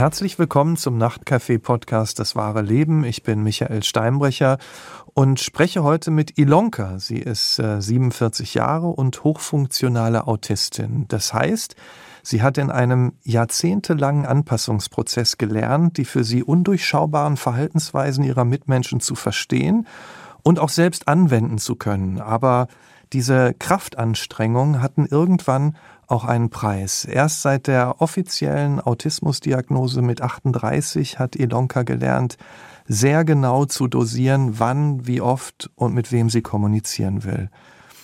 Herzlich willkommen zum Nachtcafé-Podcast Das wahre Leben. Ich bin Michael Steinbrecher und spreche heute mit Ilonka. Sie ist äh, 47 Jahre und hochfunktionale Autistin. Das heißt, sie hat in einem jahrzehntelangen Anpassungsprozess gelernt, die für sie undurchschaubaren Verhaltensweisen ihrer Mitmenschen zu verstehen und auch selbst anwenden zu können. Aber diese Kraftanstrengungen hatten irgendwann auch einen Preis. Erst seit der offiziellen Autismusdiagnose mit 38 hat Ilonka gelernt, sehr genau zu dosieren, wann, wie oft und mit wem sie kommunizieren will.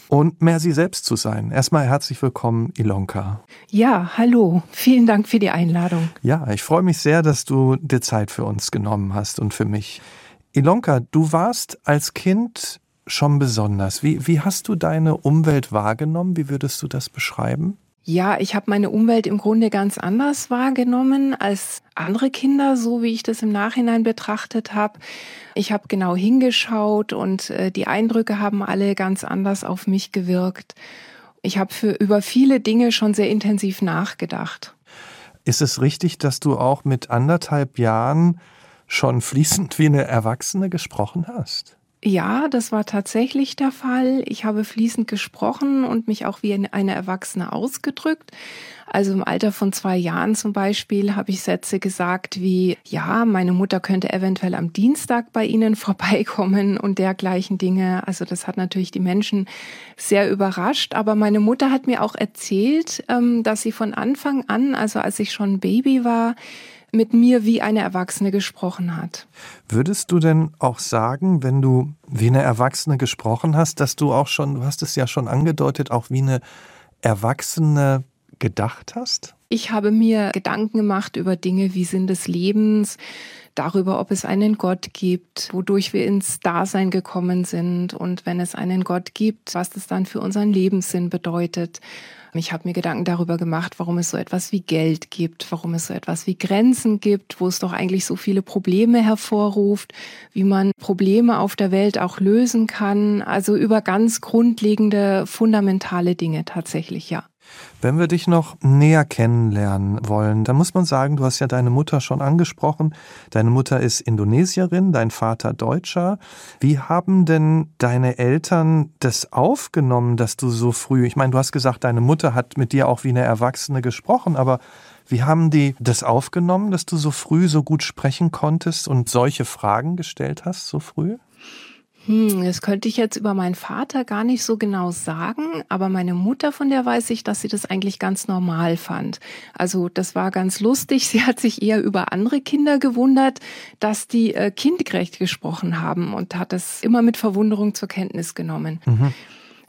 Und mehr sie selbst zu sein. Erstmal herzlich willkommen, Ilonka. Ja, hallo. Vielen Dank für die Einladung. Ja, ich freue mich sehr, dass du dir Zeit für uns genommen hast und für mich. Ilonka, du warst als Kind schon besonders. Wie, wie hast du deine Umwelt wahrgenommen? Wie würdest du das beschreiben? Ja, ich habe meine Umwelt im Grunde ganz anders wahrgenommen als andere Kinder, so wie ich das im Nachhinein betrachtet habe. Ich habe genau hingeschaut und äh, die Eindrücke haben alle ganz anders auf mich gewirkt. Ich habe für über viele Dinge schon sehr intensiv nachgedacht. Ist es richtig, dass du auch mit anderthalb Jahren schon fließend wie eine Erwachsene gesprochen hast? Ja, das war tatsächlich der Fall. Ich habe fließend gesprochen und mich auch wie eine Erwachsene ausgedrückt. Also im Alter von zwei Jahren zum Beispiel habe ich Sätze gesagt wie, ja, meine Mutter könnte eventuell am Dienstag bei Ihnen vorbeikommen und dergleichen Dinge. Also das hat natürlich die Menschen sehr überrascht. Aber meine Mutter hat mir auch erzählt, ähm, dass sie von Anfang an, also als ich schon Baby war, mit mir wie eine Erwachsene gesprochen hat. Würdest du denn auch sagen, wenn du wie eine Erwachsene gesprochen hast, dass du auch schon, du hast es ja schon angedeutet, auch wie eine Erwachsene gedacht hast? Ich habe mir Gedanken gemacht über Dinge wie Sinn des Lebens, darüber, ob es einen Gott gibt, wodurch wir ins Dasein gekommen sind und wenn es einen Gott gibt, was das dann für unseren Lebenssinn bedeutet. Ich habe mir Gedanken darüber gemacht, warum es so etwas wie Geld gibt, warum es so etwas wie Grenzen gibt, wo es doch eigentlich so viele Probleme hervorruft, wie man Probleme auf der Welt auch lösen kann. Also über ganz grundlegende, fundamentale Dinge tatsächlich, ja. Wenn wir dich noch näher kennenlernen wollen, dann muss man sagen, du hast ja deine Mutter schon angesprochen. Deine Mutter ist Indonesierin, dein Vater Deutscher. Wie haben denn deine Eltern das aufgenommen, dass du so früh, ich meine, du hast gesagt, deine Mutter hat mit dir auch wie eine Erwachsene gesprochen, aber wie haben die das aufgenommen, dass du so früh so gut sprechen konntest und solche Fragen gestellt hast, so früh? Hm, das könnte ich jetzt über meinen Vater gar nicht so genau sagen, aber meine Mutter, von der weiß ich, dass sie das eigentlich ganz normal fand. Also das war ganz lustig. Sie hat sich eher über andere Kinder gewundert, dass die äh, kindgerecht gesprochen haben und hat das immer mit Verwunderung zur Kenntnis genommen. Mhm.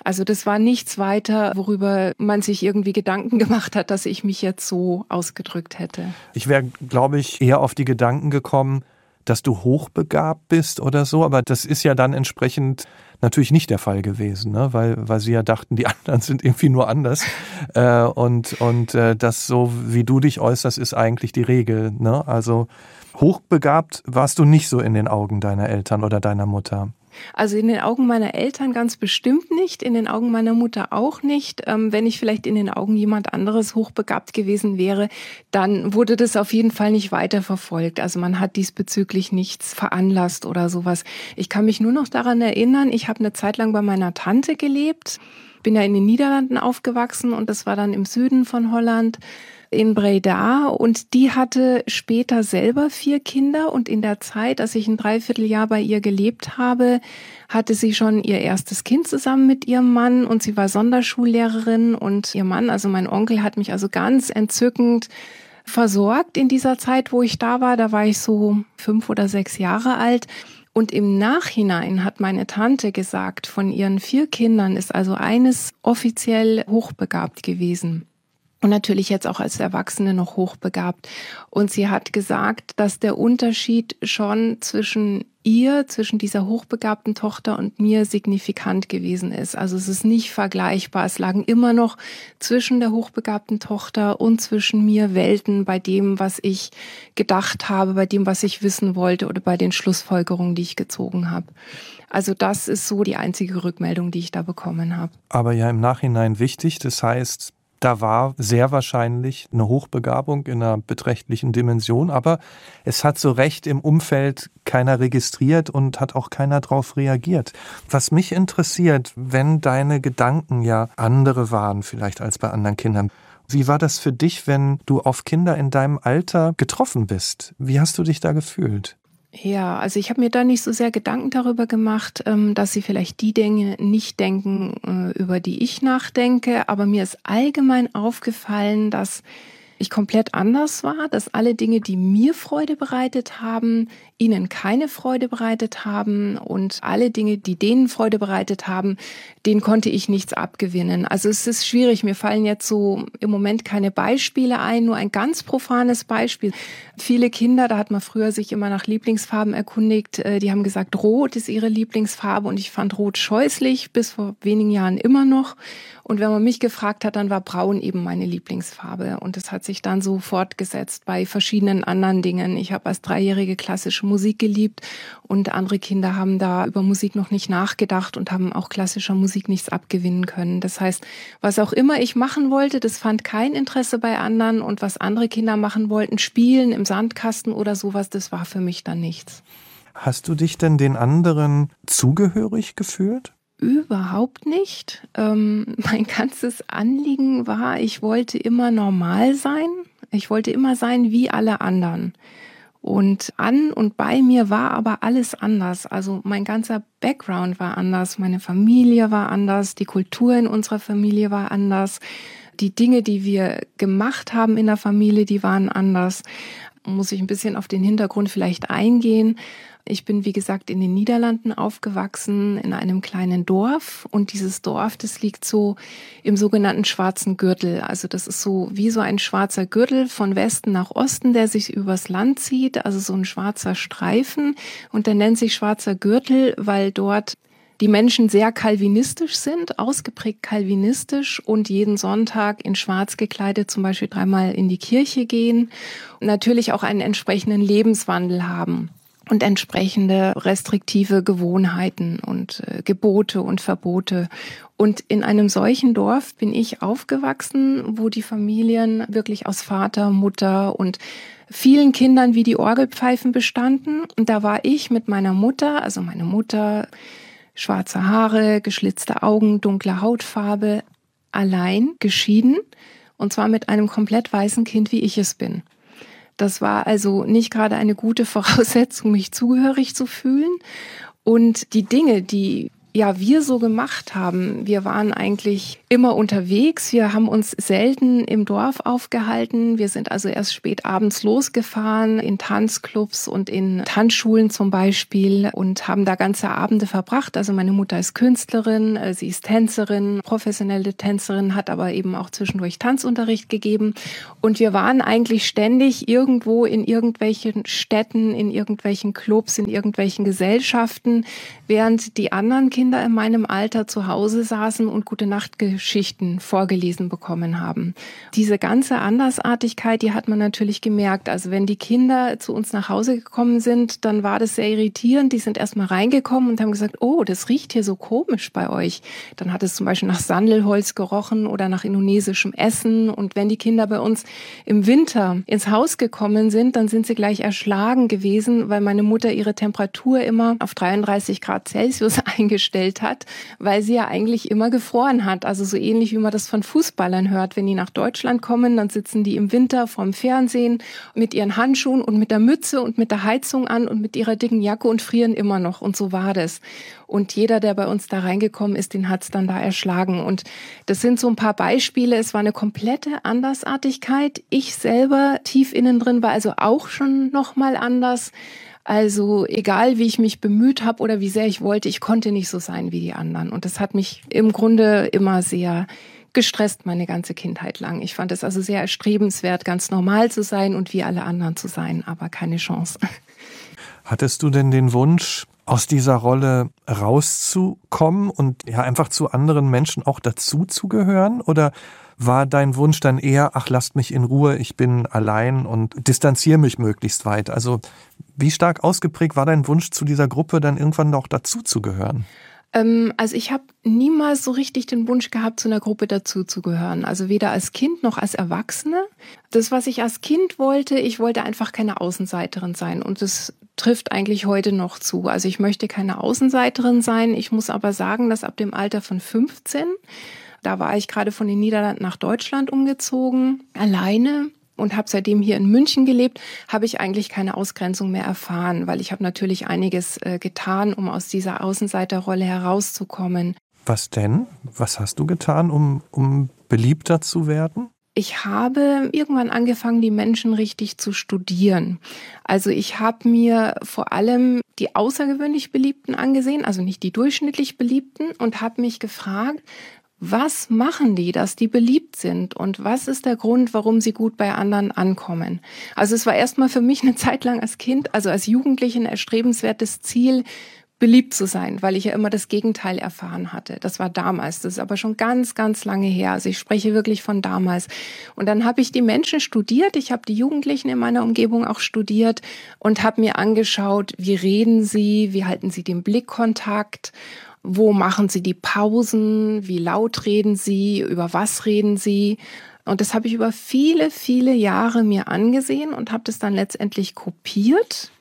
Also das war nichts weiter, worüber man sich irgendwie Gedanken gemacht hat, dass ich mich jetzt so ausgedrückt hätte. Ich wäre, glaube ich, eher auf die Gedanken gekommen, dass du hochbegabt bist oder so, aber das ist ja dann entsprechend natürlich nicht der Fall gewesen, ne? weil, weil sie ja dachten, die anderen sind irgendwie nur anders. Äh, und und äh, das so, wie du dich äußerst, ist eigentlich die Regel. Ne? Also hochbegabt warst du nicht so in den Augen deiner Eltern oder deiner Mutter. Also in den Augen meiner Eltern ganz bestimmt nicht, in den Augen meiner Mutter auch nicht. Ähm, wenn ich vielleicht in den Augen jemand anderes hochbegabt gewesen wäre, dann wurde das auf jeden Fall nicht weiter verfolgt. Also man hat diesbezüglich nichts veranlasst oder sowas. Ich kann mich nur noch daran erinnern, ich habe eine Zeit lang bei meiner Tante gelebt, bin ja in den Niederlanden aufgewachsen und das war dann im Süden von Holland in Breda und die hatte später selber vier Kinder und in der Zeit, als ich ein Dreivierteljahr bei ihr gelebt habe, hatte sie schon ihr erstes Kind zusammen mit ihrem Mann und sie war Sonderschullehrerin und ihr Mann, also mein Onkel, hat mich also ganz entzückend versorgt in dieser Zeit, wo ich da war. Da war ich so fünf oder sechs Jahre alt. Und im Nachhinein hat meine Tante gesagt, von ihren vier Kindern ist also eines offiziell hochbegabt gewesen und natürlich jetzt auch als Erwachsene noch hochbegabt. Und sie hat gesagt, dass der Unterschied schon zwischen ihr, zwischen dieser hochbegabten Tochter und mir signifikant gewesen ist. Also es ist nicht vergleichbar. Es lagen immer noch zwischen der hochbegabten Tochter und zwischen mir Welten bei dem, was ich gedacht habe, bei dem, was ich wissen wollte oder bei den Schlussfolgerungen, die ich gezogen habe. Also das ist so die einzige Rückmeldung, die ich da bekommen habe. Aber ja im Nachhinein wichtig. Das heißt, da war sehr wahrscheinlich eine Hochbegabung in einer beträchtlichen Dimension, aber es hat so recht im Umfeld keiner registriert und hat auch keiner darauf reagiert. Was mich interessiert, wenn deine Gedanken ja andere waren vielleicht als bei anderen Kindern, wie war das für dich, wenn du auf Kinder in deinem Alter getroffen bist? Wie hast du dich da gefühlt? Ja, also ich habe mir da nicht so sehr Gedanken darüber gemacht, ähm, dass sie vielleicht die Dinge nicht denken, äh, über die ich nachdenke. Aber mir ist allgemein aufgefallen, dass ich komplett anders war, dass alle Dinge, die mir Freude bereitet haben, ihnen keine Freude bereitet haben und alle Dinge, die denen Freude bereitet haben, denen konnte ich nichts abgewinnen. Also es ist schwierig. Mir fallen jetzt so im Moment keine Beispiele ein, nur ein ganz profanes Beispiel. Viele Kinder, da hat man früher sich immer nach Lieblingsfarben erkundigt, äh, die haben gesagt, Rot ist ihre Lieblingsfarbe und ich fand Rot scheußlich, bis vor wenigen Jahren immer noch. Und wenn man mich gefragt hat, dann war Braun eben meine Lieblingsfarbe. Und das hat sich dann so fortgesetzt bei verschiedenen anderen Dingen. Ich habe als Dreijährige klassische Musik geliebt und andere Kinder haben da über Musik noch nicht nachgedacht und haben auch klassischer Musik nichts abgewinnen können. Das heißt, was auch immer ich machen wollte, das fand kein Interesse bei anderen und was andere Kinder machen wollten, spielen im Sandkasten oder sowas, das war für mich dann nichts. Hast du dich denn den anderen zugehörig gefühlt? Überhaupt nicht. Ähm, mein ganzes Anliegen war, ich wollte immer normal sein. Ich wollte immer sein wie alle anderen. Und an und bei mir war aber alles anders. Also mein ganzer Background war anders, meine Familie war anders, die Kultur in unserer Familie war anders, die Dinge, die wir gemacht haben in der Familie, die waren anders. Muss ich ein bisschen auf den Hintergrund vielleicht eingehen. Ich bin, wie gesagt, in den Niederlanden aufgewachsen, in einem kleinen Dorf. Und dieses Dorf, das liegt so im sogenannten schwarzen Gürtel. Also das ist so wie so ein schwarzer Gürtel von Westen nach Osten, der sich übers Land zieht. Also so ein schwarzer Streifen. Und der nennt sich schwarzer Gürtel, weil dort die Menschen sehr kalvinistisch sind, ausgeprägt kalvinistisch und jeden Sonntag in Schwarz gekleidet zum Beispiel dreimal in die Kirche gehen und natürlich auch einen entsprechenden Lebenswandel haben und entsprechende restriktive Gewohnheiten und äh, Gebote und Verbote. Und in einem solchen Dorf bin ich aufgewachsen, wo die Familien wirklich aus Vater, Mutter und vielen Kindern wie die Orgelpfeifen bestanden. Und da war ich mit meiner Mutter, also meine Mutter, schwarze Haare, geschlitzte Augen, dunkle Hautfarbe, allein geschieden. Und zwar mit einem komplett weißen Kind, wie ich es bin. Das war also nicht gerade eine gute Voraussetzung, mich zugehörig zu fühlen. Und die Dinge, die ja wir so gemacht haben. Wir waren eigentlich immer unterwegs. Wir haben uns selten im Dorf aufgehalten. Wir sind also erst spät abends losgefahren in Tanzclubs und in Tanzschulen zum Beispiel und haben da ganze Abende verbracht. Also meine Mutter ist Künstlerin, äh, sie ist Tänzerin, professionelle Tänzerin, hat aber eben auch zwischendurch Tanzunterricht gegeben. Und wir waren eigentlich ständig irgendwo in irgendwelchen Städten, in irgendwelchen Clubs, in irgendwelchen Gesellschaften, während die anderen Kinder in meinem Alter zu Hause saßen und gute Nachtgeschichten vorgelesen bekommen haben. Diese ganze Andersartigkeit, die hat man natürlich gemerkt. Also wenn die Kinder zu uns nach Hause gekommen sind, dann war das sehr irritierend. Die sind erstmal reingekommen und haben gesagt, oh, das riecht hier so komisch bei euch. Dann hat es zum Beispiel nach Sandelholz gerochen oder nach indonesischem Essen. Und wenn die Kinder bei uns im Winter ins Haus gekommen sind, dann sind sie gleich erschlagen gewesen, weil meine Mutter ihre Temperatur immer auf 33 Grad Celsius eingestellt gestellt hat, weil sie ja eigentlich immer gefroren hat. Also so ähnlich wie man das von Fußballern hört. Wenn die nach Deutschland kommen, dann sitzen die im Winter vorm Fernsehen mit ihren Handschuhen und mit der Mütze und mit der Heizung an und mit ihrer dicken Jacke und frieren immer noch. Und so war das. Und jeder, der bei uns da reingekommen ist, den hat's dann da erschlagen. Und das sind so ein paar Beispiele. Es war eine komplette Andersartigkeit. Ich selber tief innen drin war also auch schon noch mal anders. Also egal, wie ich mich bemüht habe oder wie sehr ich wollte, ich konnte nicht so sein wie die anderen. Und das hat mich im Grunde immer sehr gestresst meine ganze Kindheit lang. Ich fand es also sehr erstrebenswert, ganz normal zu sein und wie alle anderen zu sein, aber keine Chance. Hattest du denn den Wunsch, aus dieser Rolle rauszukommen und ja einfach zu anderen Menschen auch dazu zu gehören? Oder war dein Wunsch dann eher, ach, lasst mich in Ruhe, ich bin allein und distanziere mich möglichst weit? Also wie stark ausgeprägt war dein Wunsch, zu dieser Gruppe dann irgendwann auch dazu zu gehören? Ähm, also ich habe niemals so richtig den Wunsch gehabt, zu einer Gruppe dazuzugehören. Also weder als Kind noch als Erwachsene. Das, was ich als Kind wollte, ich wollte einfach keine Außenseiterin sein. Und das trifft eigentlich heute noch zu. Also ich möchte keine Außenseiterin sein. Ich muss aber sagen, dass ab dem Alter von 15, da war ich gerade von den Niederlanden nach Deutschland umgezogen, alleine und habe seitdem hier in München gelebt, habe ich eigentlich keine Ausgrenzung mehr erfahren, weil ich habe natürlich einiges äh, getan, um aus dieser Außenseiterrolle herauszukommen. Was denn? Was hast du getan, um, um beliebter zu werden? Ich habe irgendwann angefangen, die Menschen richtig zu studieren. Also ich habe mir vor allem die außergewöhnlich Beliebten angesehen, also nicht die durchschnittlich Beliebten, und habe mich gefragt, was machen die, dass die beliebt sind und was ist der Grund, warum sie gut bei anderen ankommen? Also es war erstmal für mich eine Zeit lang als Kind, also als Jugendliche ein erstrebenswertes Ziel, beliebt zu sein, weil ich ja immer das Gegenteil erfahren hatte. Das war damals, das ist aber schon ganz, ganz lange her. Also ich spreche wirklich von damals. Und dann habe ich die Menschen studiert, ich habe die Jugendlichen in meiner Umgebung auch studiert und habe mir angeschaut, wie reden sie, wie halten sie den Blickkontakt wo machen Sie die Pausen? Wie laut reden Sie? Über was reden Sie? Und das habe ich über viele, viele Jahre mir angesehen und habe das dann letztendlich kopiert.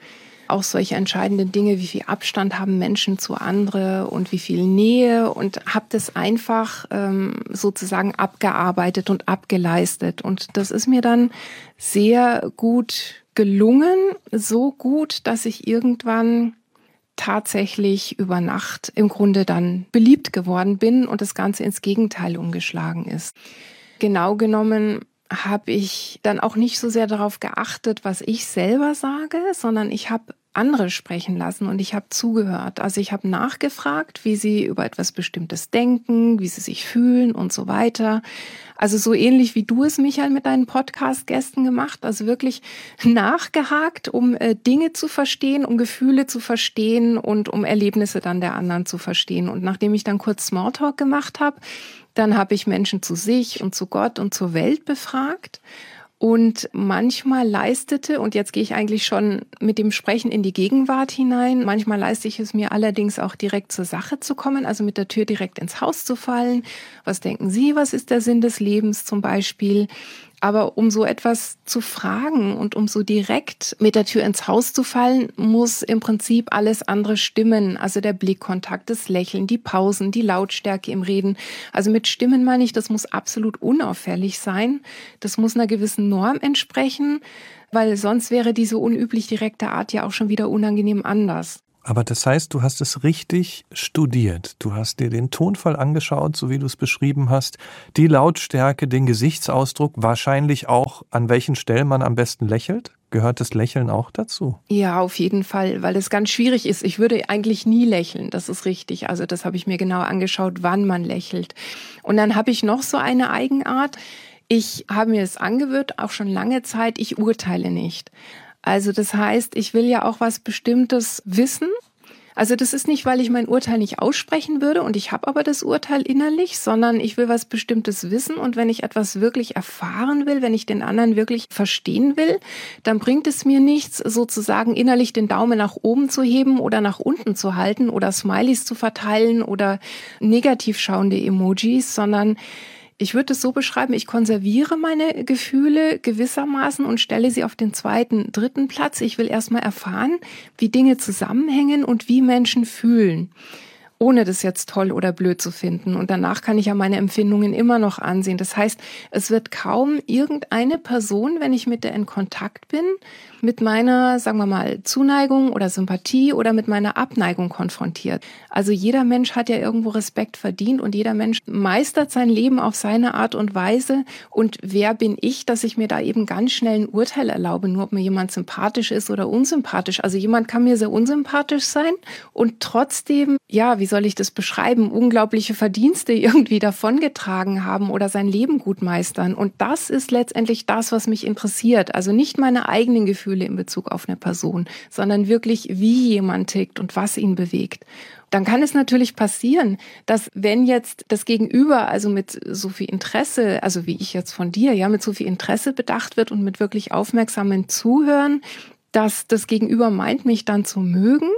Auch solche entscheidenden Dinge, wie viel Abstand haben Menschen zu andere und wie viel Nähe und habe das einfach ähm, sozusagen abgearbeitet und abgeleistet. Und das ist mir dann sehr gut gelungen, so gut, dass ich irgendwann tatsächlich über Nacht im Grunde dann beliebt geworden bin und das Ganze ins Gegenteil umgeschlagen ist. Genau genommen habe ich dann auch nicht so sehr darauf geachtet, was ich selber sage, sondern ich habe andere sprechen lassen und ich habe zugehört. Also ich habe nachgefragt, wie sie über etwas Bestimmtes denken, wie sie sich fühlen und so weiter. Also so ähnlich wie du es, Michael, mit deinen Podcast-Gästen gemacht. Also wirklich nachgehakt, um äh, Dinge zu verstehen, um Gefühle zu verstehen und um Erlebnisse dann der anderen zu verstehen. Und nachdem ich dann kurz Smalltalk gemacht habe, dann habe ich Menschen zu sich und zu Gott und zur Welt befragt. Und manchmal leistete, und jetzt gehe ich eigentlich schon mit dem Sprechen in die Gegenwart hinein, manchmal leiste ich es mir allerdings auch direkt zur Sache zu kommen, also mit der Tür direkt ins Haus zu fallen. Was denken Sie, was ist der Sinn des Lebens zum Beispiel? Aber um so etwas zu fragen und um so direkt mit der Tür ins Haus zu fallen, muss im Prinzip alles andere stimmen. Also der Blickkontakt, das Lächeln, die Pausen, die Lautstärke im Reden. Also mit Stimmen meine ich, das muss absolut unauffällig sein. Das muss einer gewissen Norm entsprechen, weil sonst wäre diese unüblich direkte Art ja auch schon wieder unangenehm anders. Aber das heißt, du hast es richtig studiert. Du hast dir den Tonfall angeschaut, so wie du es beschrieben hast, die Lautstärke, den Gesichtsausdruck, wahrscheinlich auch, an welchen Stellen man am besten lächelt. Gehört das Lächeln auch dazu? Ja, auf jeden Fall, weil es ganz schwierig ist. Ich würde eigentlich nie lächeln, das ist richtig. Also das habe ich mir genau angeschaut, wann man lächelt. Und dann habe ich noch so eine Eigenart. Ich habe mir es angewöhnt, auch schon lange Zeit, ich urteile nicht. Also das heißt, ich will ja auch was Bestimmtes wissen. Also das ist nicht, weil ich mein Urteil nicht aussprechen würde und ich habe aber das Urteil innerlich, sondern ich will was Bestimmtes wissen und wenn ich etwas wirklich erfahren will, wenn ich den anderen wirklich verstehen will, dann bringt es mir nichts, sozusagen innerlich den Daumen nach oben zu heben oder nach unten zu halten oder Smileys zu verteilen oder negativ schauende Emojis, sondern ich würde es so beschreiben, ich konserviere meine Gefühle gewissermaßen und stelle sie auf den zweiten, dritten Platz. Ich will erstmal erfahren, wie Dinge zusammenhängen und wie Menschen fühlen ohne das jetzt toll oder blöd zu finden. Und danach kann ich ja meine Empfindungen immer noch ansehen. Das heißt, es wird kaum irgendeine Person, wenn ich mit der in Kontakt bin, mit meiner, sagen wir mal, Zuneigung oder Sympathie oder mit meiner Abneigung konfrontiert. Also jeder Mensch hat ja irgendwo Respekt verdient und jeder Mensch meistert sein Leben auf seine Art und Weise. Und wer bin ich, dass ich mir da eben ganz schnell ein Urteil erlaube, nur ob mir jemand sympathisch ist oder unsympathisch. Also jemand kann mir sehr unsympathisch sein und trotzdem, ja, wie soll ich das beschreiben, unglaubliche Verdienste irgendwie davongetragen haben oder sein Leben gut meistern. Und das ist letztendlich das, was mich interessiert. Also nicht meine eigenen Gefühle, Gefühle in Bezug auf eine Person, sondern wirklich, wie jemand tickt und was ihn bewegt. Dann kann es natürlich passieren, dass wenn jetzt das Gegenüber also mit so viel Interesse, also wie ich jetzt von dir, ja, mit so viel Interesse bedacht wird und mit wirklich aufmerksamen Zuhören, dass das Gegenüber meint, mich dann zu mögen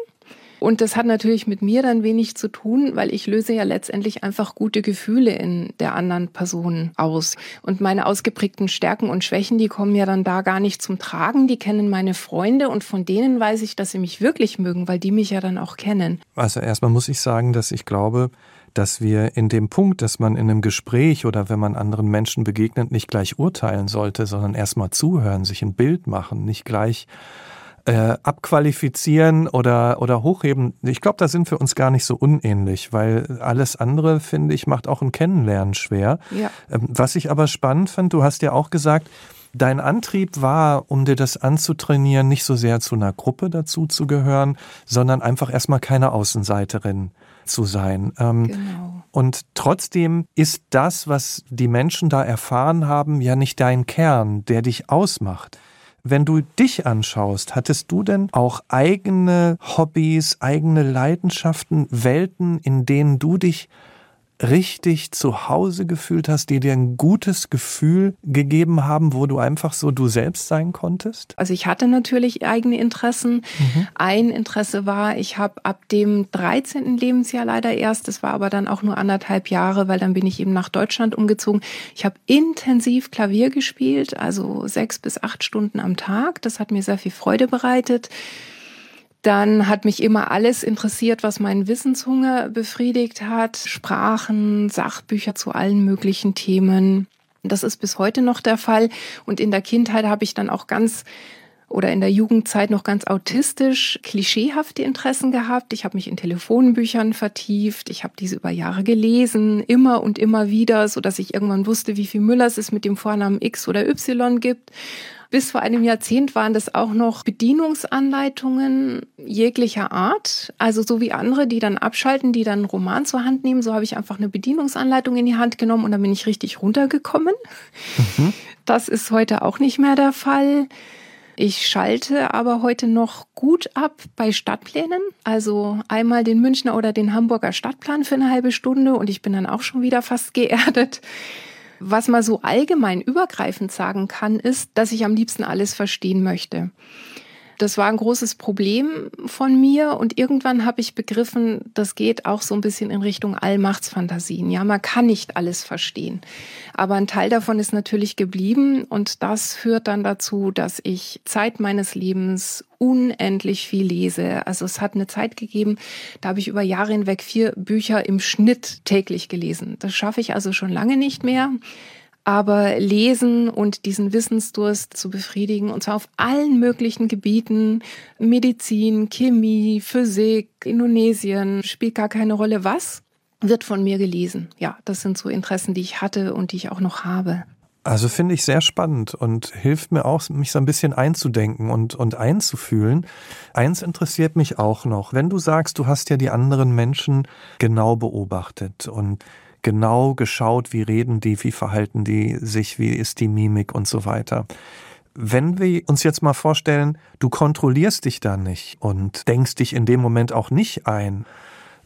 Und das hat natürlich mit mir dann wenig zu tun, weil ich löse ja letztendlich einfach gute Gefühle in der anderen Person aus. Und meine ausgeprägten Stärken und Schwächen, die kommen ja dann da gar nicht zum Tragen. Die kennen meine Freunde und von denen weiß ich, dass sie mich wirklich mögen, weil die mich ja dann auch kennen. Also erstmal muss ich sagen, dass ich glaube, dass wir in dem Punkt, dass man in einem Gespräch oder wenn man anderen Menschen begegnet, nicht gleich urteilen sollte, sondern erstmal zuhören, sich ein Bild machen, nicht gleich äh, abqualifizieren oder, oder hochheben. Ich glaube, da sind wir uns gar nicht so unähnlich, weil alles andere, finde ich, macht auch ein Kennenlernen schwer. Ja. Ähm, was ich aber spannend fand, du hast ja auch gesagt, Dein Antrieb war, um dir das anzutrainieren, nicht so sehr zu einer Gruppe dazu zu gehören, sondern einfach erstmal keine Außenseiterin zu sein. Ähm, genau. Und trotzdem ist das, was die Menschen da erfahren haben, ja nicht dein Kern, der dich ausmacht. Wenn du dich anschaust, hattest du denn auch eigene Hobbys, eigene Leidenschaften, Welten, in denen du dich richtig zu Hause gefühlt hast, die dir ein gutes Gefühl gegeben haben, wo du einfach so du selbst sein konntest? Also ich hatte natürlich eigene Interessen. Mhm. Ein Interesse war, ich habe ab dem 13. Lebensjahr leider erst, das war aber dann auch nur anderthalb Jahre, weil dann bin ich eben nach Deutschland umgezogen. Ich habe intensiv Klavier gespielt, also sechs bis acht Stunden am Tag. Das hat mir sehr viel Freude bereitet. Dann hat mich immer alles interessiert, was meinen Wissenshunger befriedigt hat. Sprachen, Sachbücher zu allen möglichen Themen. Das ist bis heute noch der Fall. Und in der Kindheit habe ich dann auch ganz oder in der Jugendzeit noch ganz autistisch klischeehafte Interessen gehabt. Ich habe mich in Telefonbüchern vertieft, ich habe diese über Jahre gelesen, immer und immer wieder, so dass ich irgendwann wusste, wie viel Müllers es mit dem Vornamen X oder Y gibt bis vor einem Jahrzehnt waren das auch noch Bedienungsanleitungen jeglicher Art. Also so wie andere, die dann abschalten, die dann einen Roman zur Hand nehmen. So habe ich einfach eine Bedienungsanleitung in die Hand genommen und dann bin ich richtig runtergekommen. Mhm. Das ist heute auch nicht mehr der Fall. Ich schalte aber heute noch gut ab bei Stadtplänen. Also einmal den Münchner oder den Hamburger Stadtplan für eine halbe Stunde und ich bin dann auch schon wieder fast geerdet. Was man so allgemein übergreifend sagen kann, ist, dass ich am liebsten alles verstehen möchte. Das war ein großes Problem von mir und irgendwann habe ich begriffen, das geht auch so ein bisschen in Richtung Allmachtsfantasien. Ja, man kann nicht alles verstehen. Aber ein Teil davon ist natürlich geblieben und das führt dann dazu, dass ich Zeit meines Lebens unendlich viel lese. Also es hat eine Zeit gegeben, da habe ich über Jahre hinweg vier Bücher im Schnitt täglich gelesen. Das schaffe ich also schon lange nicht mehr aber lesen und diesen Wissensdurst zu befriedigen, und zwar auf allen möglichen Gebieten, Medizin, Chemie, Physik, Indonesien, spielt gar keine Rolle was, wird von mir gelesen. Ja, das sind so Interessen, die ich hatte und die ich auch noch habe. Also finde ich sehr spannend und hilft mir auch, mich so ein bisschen einzudenken und, und einzufühlen. Eins interessiert mich auch noch. Wenn du sagst, du hast ja die anderen Menschen genau beobachtet und genau geschaut, wie reden die, wie verhalten die sich, wie ist die Mimik und so weiter. Wenn wir uns jetzt mal vorstellen, du kontrollierst dich da nicht und denkst dich in dem Moment auch nicht ein,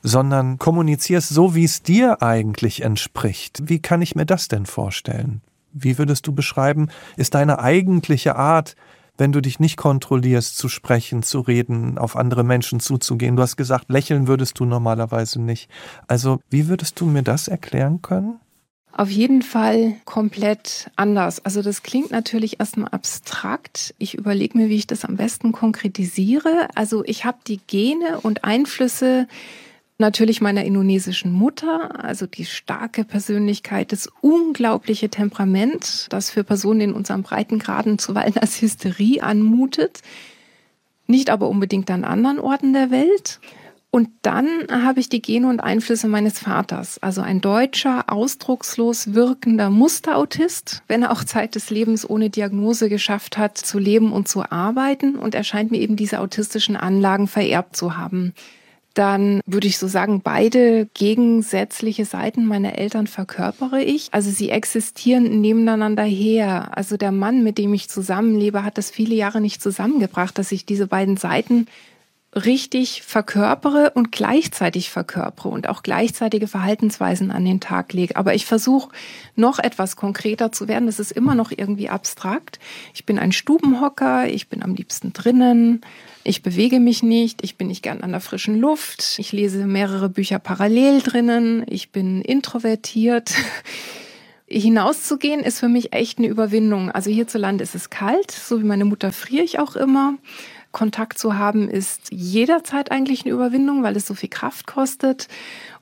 sondern kommunizierst so, wie es dir eigentlich entspricht. Wie kann ich mir das denn vorstellen? Wie würdest du beschreiben, ist deine eigentliche Art, wenn du dich nicht kontrollierst, zu sprechen, zu reden, auf andere Menschen zuzugehen. Du hast gesagt, lächeln würdest du normalerweise nicht. Also, wie würdest du mir das erklären können? Auf jeden Fall komplett anders. Also das klingt natürlich erstmal abstrakt. Ich überlege mir, wie ich das am besten konkretisiere. Also ich habe die Gene und Einflüsse natürlich meiner indonesischen Mutter, also die starke Persönlichkeit, das unglaubliche Temperament, das für Personen in unserem Breitengraden zuweilen als Hysterie anmutet, nicht aber unbedingt an anderen Orten der Welt. Und dann habe ich die Gene und Einflüsse meines Vaters, also ein deutscher, ausdruckslos wirkender Musterautist, wenn er auch Zeit des Lebens ohne Diagnose geschafft hat, zu leben und zu arbeiten. Und er scheint mir eben diese autistischen Anlagen vererbt zu haben dann würde ich so sagen, beide gegensätzliche Seiten meiner Eltern verkörpere ich. Also sie existieren nebeneinander her. Also der Mann, mit dem ich zusammenlebe, hat das viele Jahre nicht zusammengebracht, dass ich diese beiden Seiten richtig verkörpere und gleichzeitig verkörpere und auch gleichzeitige Verhaltensweisen an den Tag lege. Aber ich versuche noch etwas konkreter zu werden. Das ist immer noch irgendwie abstrakt. Ich bin ein Stubenhocker, ich bin am liebsten drinnen, ich bewege mich nicht, ich bin nicht gern an der frischen Luft, ich lese mehrere Bücher parallel drinnen, ich bin introvertiert. Hinauszugehen ist für mich echt eine Überwindung. Also hierzulande ist es kalt, so wie meine Mutter friere ich auch immer. Kontakt zu haben, ist jederzeit eigentlich eine Überwindung, weil es so viel Kraft kostet.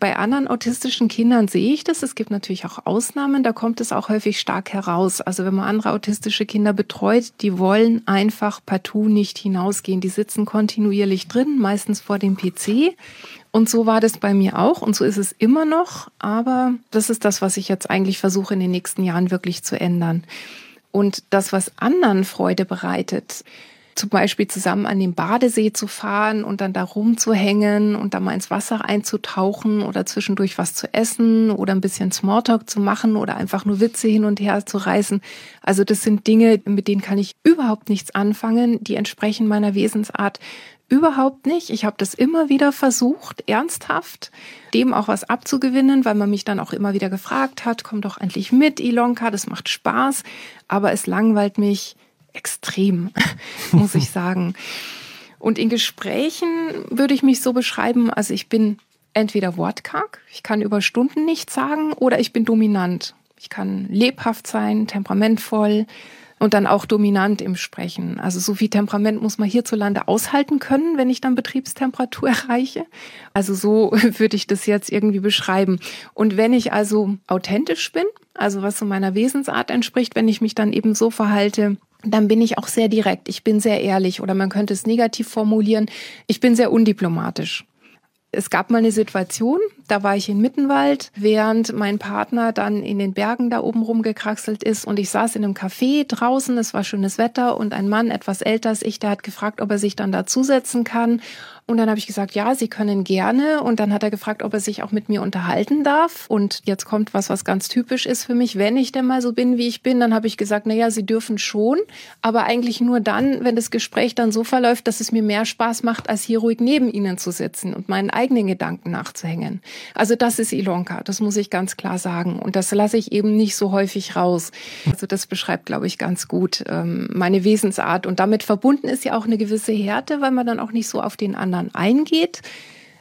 Bei anderen autistischen Kindern sehe ich das. Es gibt natürlich auch Ausnahmen, da kommt es auch häufig stark heraus. Also wenn man andere autistische Kinder betreut, die wollen einfach partout nicht hinausgehen. Die sitzen kontinuierlich drin, meistens vor dem PC. Und so war das bei mir auch und so ist es immer noch. Aber das ist das, was ich jetzt eigentlich versuche in den nächsten Jahren wirklich zu ändern. Und das, was anderen Freude bereitet, zum Beispiel zusammen an den Badesee zu fahren und dann da rumzuhängen und da mal ins Wasser einzutauchen oder zwischendurch was zu essen oder ein bisschen Smalltalk zu machen oder einfach nur Witze hin und her zu reißen. Also das sind Dinge, mit denen kann ich überhaupt nichts anfangen. Die entsprechen meiner Wesensart überhaupt nicht. Ich habe das immer wieder versucht, ernsthaft, dem auch was abzugewinnen, weil man mich dann auch immer wieder gefragt hat, komm doch endlich mit, Ilonka, das macht Spaß, aber es langweilt mich extrem, muss ich sagen. Und in Gesprächen würde ich mich so beschreiben, also ich bin entweder wortkarg, ich kann über Stunden nichts sagen, oder ich bin dominant. Ich kann lebhaft sein, temperamentvoll und dann auch dominant im Sprechen. Also so viel Temperament muss man hierzulande aushalten können, wenn ich dann Betriebstemperatur erreiche. Also so würde ich das jetzt irgendwie beschreiben. Und wenn ich also authentisch bin, also was so meiner Wesensart entspricht, wenn ich mich dann eben so verhalte, dann bin ich auch sehr direkt, ich bin sehr ehrlich oder man könnte es negativ formulieren, ich bin sehr undiplomatisch. Es gab mal eine Situation, da war ich in Mittenwald, während mein Partner dann in den Bergen da oben rumgekraxelt ist und ich saß in einem Café draußen, es war schönes Wetter und ein Mann, etwas älter als ich, der hat gefragt, ob er sich dann dazusetzen kann und dann habe ich gesagt, ja, Sie können gerne. Und dann hat er gefragt, ob er sich auch mit mir unterhalten darf. Und jetzt kommt was, was ganz typisch ist für mich. Wenn ich denn mal so bin, wie ich bin, dann habe ich gesagt, na ja, Sie dürfen schon, aber eigentlich nur dann, wenn das Gespräch dann so verläuft, dass es mir mehr Spaß macht, als hier ruhig neben Ihnen zu sitzen und meinen eigenen Gedanken nachzuhängen. Also das ist Ilonka, das muss ich ganz klar sagen. Und das lasse ich eben nicht so häufig raus. Also das beschreibt, glaube ich, ganz gut ähm, meine Wesensart. Und damit verbunden ist ja auch eine gewisse Härte, weil man dann auch nicht so auf den anderen anderen eingeht.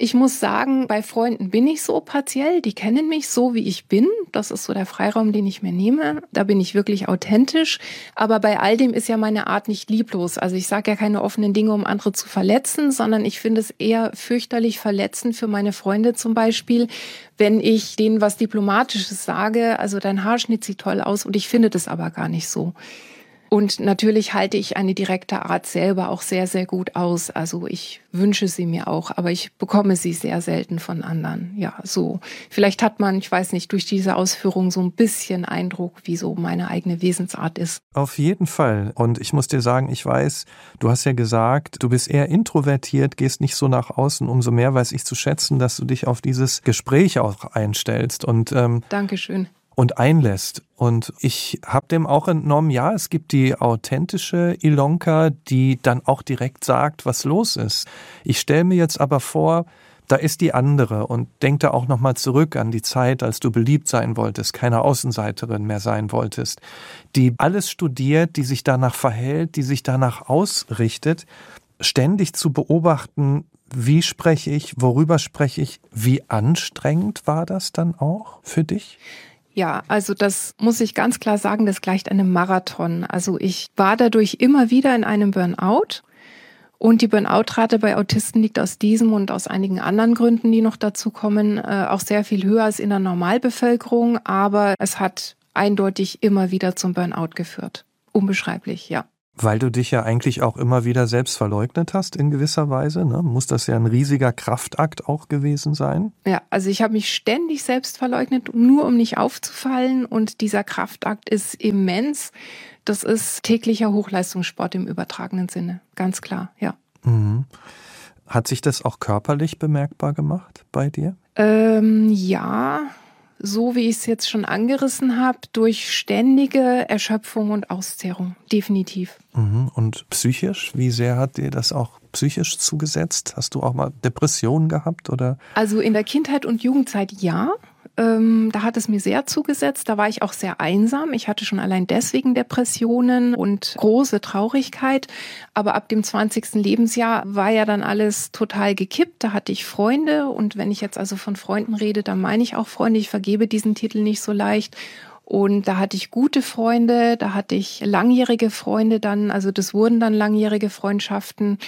Ich muss sagen, bei Freunden bin ich so partiell, die kennen mich so, wie ich bin. Das ist so der Freiraum, den ich mir nehme. Da bin ich wirklich authentisch. Aber bei all dem ist ja meine Art nicht lieblos. Also ich sage ja keine offenen Dinge, um andere zu verletzen, sondern ich finde es eher fürchterlich verletzend für meine Freunde zum Beispiel, wenn ich denen was Diplomatisches sage. Also dein Haarschnitt sieht toll aus und ich finde das aber gar nicht so. Und natürlich halte ich eine direkte Art selber auch sehr, sehr gut aus. Also ich wünsche sie mir auch, aber ich bekomme sie sehr selten von anderen. Ja, so. Vielleicht hat man, ich weiß nicht, durch diese Ausführung so ein bisschen Eindruck, wie so meine eigene Wesensart ist. Auf jeden Fall. Und ich muss dir sagen, ich weiß, du hast ja gesagt, du bist eher introvertiert, gehst nicht so nach außen. Umso mehr weiß ich zu schätzen, dass du dich auf dieses Gespräch auch einstellst. Und ähm, Dankeschön und einlässt. Und ich habe dem auch entnommen, ja, es gibt die authentische Ilonka, die dann auch direkt sagt, was los ist. Ich stelle mir jetzt aber vor, da ist die andere und denk da auch nochmal zurück an die Zeit, als du beliebt sein wolltest, keine Außenseiterin mehr sein wolltest, die alles studiert, die sich danach verhält, die sich danach ausrichtet, ständig zu beobachten, wie spreche ich, worüber spreche ich, wie anstrengend war das dann auch für dich? Ja, also das muss ich ganz klar sagen, das gleicht einem Marathon. Also ich war dadurch immer wieder in einem Burnout. Und die Burnout-Rate bei Autisten liegt aus diesem und aus einigen anderen Gründen, die noch dazu kommen, äh, auch sehr viel höher als in der Normalbevölkerung. Aber es hat eindeutig immer wieder zum Burnout geführt. Unbeschreiblich, ja. Weil du dich ja eigentlich auch immer wieder selbst verleugnet hast in gewisser Weise, ne? muss das ja ein riesiger Kraftakt auch gewesen sein? Ja, also ich habe mich ständig selbst verleugnet, nur um nicht aufzufallen und dieser Kraftakt ist immens. Das ist täglicher Hochleistungssport im übertragenen Sinne, ganz klar, ja. Mhm. Hat sich das auch körperlich bemerkbar gemacht bei dir? Ähm, ja, so wie ich es jetzt schon angerissen habe, durch ständige Erschöpfung und Auszehrung. Definitiv. Mhm. Und psychisch, wie sehr hat dir das auch psychisch zugesetzt? Hast du auch mal Depressionen gehabt oder? Also in der Kindheit und Jugendzeit ja. Ähm, da hat es mir sehr zugesetzt. Da war ich auch sehr einsam. Ich hatte schon allein deswegen Depressionen und große Traurigkeit. Aber ab dem 20. Lebensjahr war ja dann alles total gekippt. Da hatte ich Freunde. Und wenn ich jetzt also von Freunden rede, dann meine ich auch Freunde. Ich vergebe diesen Titel nicht so leicht. Und da hatte ich gute Freunde, da hatte ich langjährige Freunde dann, also das wurden dann langjährige Freundschaften.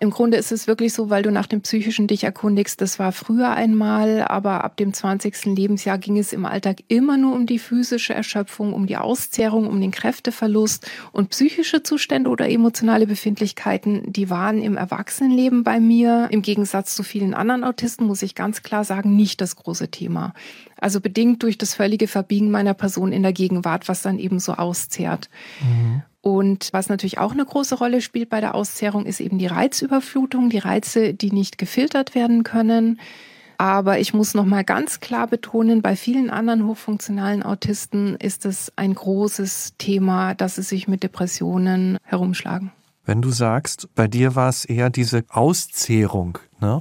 Im Grunde ist es wirklich so, weil du nach dem Psychischen dich erkundigst, das war früher einmal, aber ab dem 20. Lebensjahr ging es im Alltag immer nur um die physische Erschöpfung, um die Auszehrung, um den Kräfteverlust und psychische Zustände oder emotionale Befindlichkeiten, die waren im Erwachsenenleben bei mir, im Gegensatz zu vielen anderen Autisten, muss ich ganz klar sagen, nicht das große Thema. Also bedingt durch das völlige Verbiegen meiner Person in der Gegenwart, was dann eben so auszehrt. Mhm. Und was natürlich auch eine große Rolle spielt bei der Auszehrung, ist eben die Reizüberflutung, die Reize, die nicht gefiltert werden können. Aber ich muss noch mal ganz klar betonen, bei vielen anderen hochfunktionalen Autisten ist es ein großes Thema, dass sie sich mit Depressionen herumschlagen. Wenn du sagst, bei dir war es eher diese Auszehrung, ne?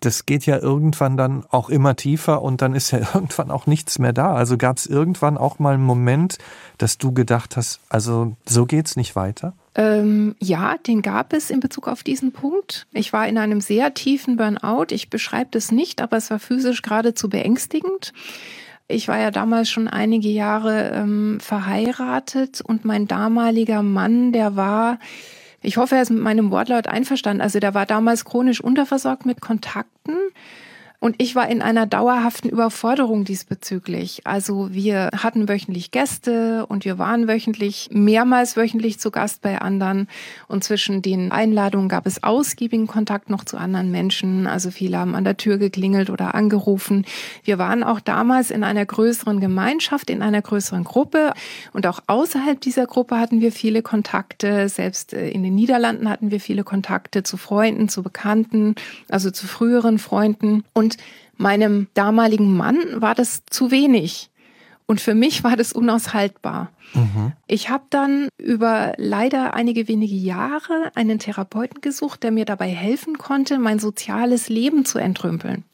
Das geht ja irgendwann dann auch immer tiefer und dann ist ja irgendwann auch nichts mehr da. Also gab es irgendwann auch mal einen Moment, dass du gedacht hast, also so geht's nicht weiter? Ähm, ja, den gab es in Bezug auf diesen Punkt. Ich war in einem sehr tiefen Burnout. Ich beschreibe das nicht, aber es war physisch geradezu beängstigend. Ich war ja damals schon einige Jahre ähm, verheiratet und mein damaliger Mann, der war ich hoffe, er ist mit meinem Wortlaut einverstanden. Also der war damals chronisch unterversorgt mit Kontakten und ich war in einer dauerhaften Überforderung diesbezüglich. Also wir hatten wöchentlich Gäste und wir waren wöchentlich, mehrmals wöchentlich zu Gast bei anderen. Und zwischen den Einladungen gab es ausgiebigen Kontakt noch zu anderen Menschen. Also viele haben an der Tür geklingelt oder angerufen. Wir waren auch damals in einer größeren Gemeinschaft, in einer größeren Gruppe. Und auch außerhalb dieser Gruppe hatten wir viele Kontakte. Selbst äh, in den Niederlanden hatten wir viele Kontakte zu Freunden, zu Bekannten, also zu früheren Freunden. Und meinem damaligen Mann war das zu wenig. Und für mich war das unaushaltbar. Mhm. Ich habe dann über leider einige wenige Jahre einen Therapeuten gesucht, der mir dabei helfen konnte, mein soziales Leben zu entrümpeln.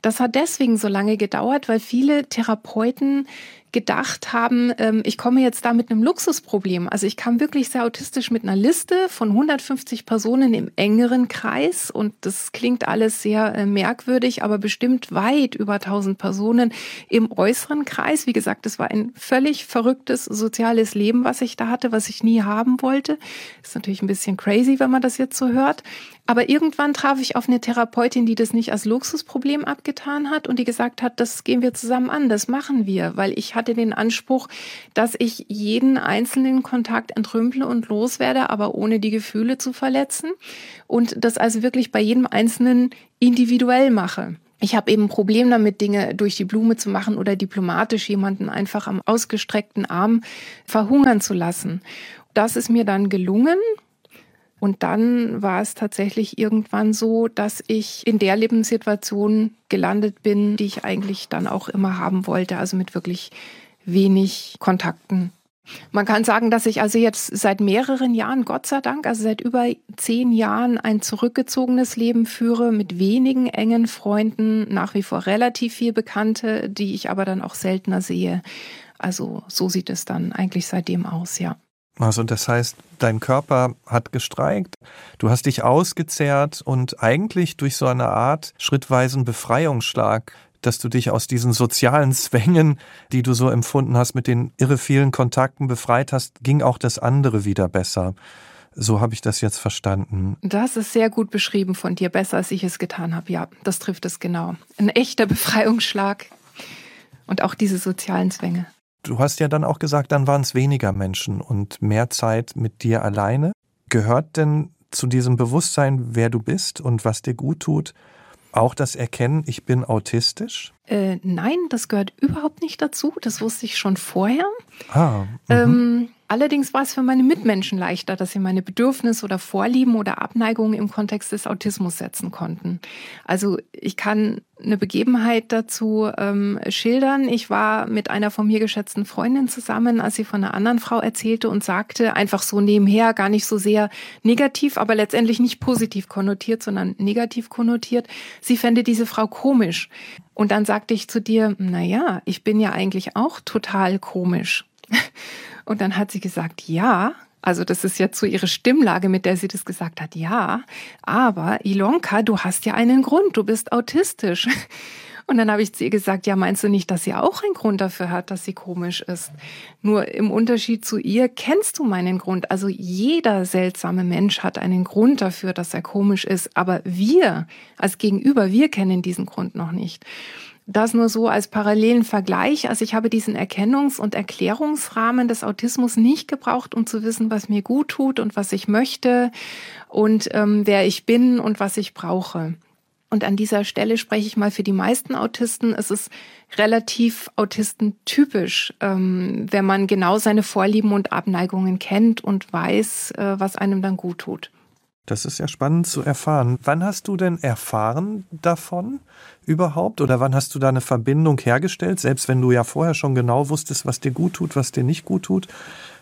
Das hat deswegen so lange gedauert, weil viele Therapeuten gedacht haben, ähm, ich komme jetzt da mit einem Luxusproblem. Also ich kam wirklich sehr autistisch mit einer Liste von 150 Personen im engeren Kreis und das klingt alles sehr äh, merkwürdig, aber bestimmt weit über 1000 Personen im äußeren Kreis. Wie gesagt, es war ein völlig verrücktes soziales Leben, was ich da hatte, was ich nie haben wollte. Ist natürlich ein bisschen crazy, wenn man das jetzt so hört. Aber irgendwann traf ich auf eine Therapeutin, die das nicht als Luxusproblem abgetan hat und die gesagt hat, das gehen wir zusammen an, das machen wir, weil ich hatte den Anspruch, dass ich jeden einzelnen Kontakt entrümple und loswerde, aber ohne die Gefühle zu verletzen und das also wirklich bei jedem Einzelnen individuell mache. Ich habe eben ein Problem damit, Dinge durch die Blume zu machen oder diplomatisch jemanden einfach am ausgestreckten Arm verhungern zu lassen. Das ist mir dann gelungen und dann war es tatsächlich irgendwann so, dass ich in der Lebenssituation gelandet bin, die ich eigentlich dann auch immer haben wollte, also mit wirklich wenig Kontakten. Man kann sagen, dass ich also jetzt seit mehreren Jahren, Gott sei Dank, also seit über zehn Jahren ein zurückgezogenes Leben führe mit wenigen engen Freunden, nach wie vor relativ viel Bekannte, die ich aber dann auch seltener sehe. Also so sieht es dann eigentlich seitdem aus, ja. Also das heißt, dein Körper hat gestreikt, du hast dich ausgezehrt und eigentlich durch so eine Art schrittweisen Befreiungsschlag, dass du dich aus diesen sozialen Zwängen, die du so empfunden hast, mit den irre vielen Kontakten befreit hast, ging auch das andere wieder besser. So habe ich das jetzt verstanden. Das ist sehr gut beschrieben von dir, besser als ich es getan habe. Ja, das trifft es genau. Ein echter Befreiungsschlag und auch diese sozialen Zwänge. Du hast ja dann auch gesagt, dann waren es weniger Menschen und mehr Zeit mit dir alleine. Gehört denn zu diesem Bewusstsein, wer du bist und was dir gut tut, auch das Erkennen, ich bin autistisch? Äh, nein, das gehört überhaupt nicht dazu. Das wusste ich schon vorher. Ah, mhm. ähm, Allerdings war es für meine Mitmenschen leichter, dass sie meine Bedürfnisse oder Vorlieben oder Abneigungen im Kontext des Autismus setzen konnten. Also ich kann eine Begebenheit dazu ähm, schildern. Ich war mit einer von mir geschätzten Freundin zusammen, als sie von einer anderen Frau erzählte und sagte, einfach so nebenher, gar nicht so sehr negativ, aber letztendlich nicht positiv konnotiert, sondern negativ konnotiert. Sie fände diese Frau komisch. Und dann sagte ich zu dir, na ja, ich bin ja eigentlich auch total komisch. Und dann hat sie gesagt, ja, also das ist ja zu ihrer Stimmlage, mit der sie das gesagt hat, ja, aber Ilonka, du hast ja einen Grund, du bist autistisch. Und dann habe ich zu ihr gesagt, ja, meinst du nicht, dass sie auch einen Grund dafür hat, dass sie komisch ist? Nur im Unterschied zu ihr kennst du meinen Grund. Also jeder seltsame Mensch hat einen Grund dafür, dass er komisch ist. Aber wir als Gegenüber, wir kennen diesen Grund noch nicht. Das nur so als parallelen Vergleich. Also ich habe diesen Erkennungs- und Erklärungsrahmen des Autismus nicht gebraucht, um zu wissen, was mir gut tut und was ich möchte und ähm, wer ich bin und was ich brauche. Und an dieser Stelle spreche ich mal für die meisten Autisten. Es ist relativ autistentypisch, ähm, wenn man genau seine Vorlieben und Abneigungen kennt und weiß, äh, was einem dann gut tut. Das ist ja spannend zu erfahren. Wann hast du denn erfahren davon überhaupt? Oder wann hast du da eine Verbindung hergestellt? Selbst wenn du ja vorher schon genau wusstest, was dir gut tut, was dir nicht gut tut.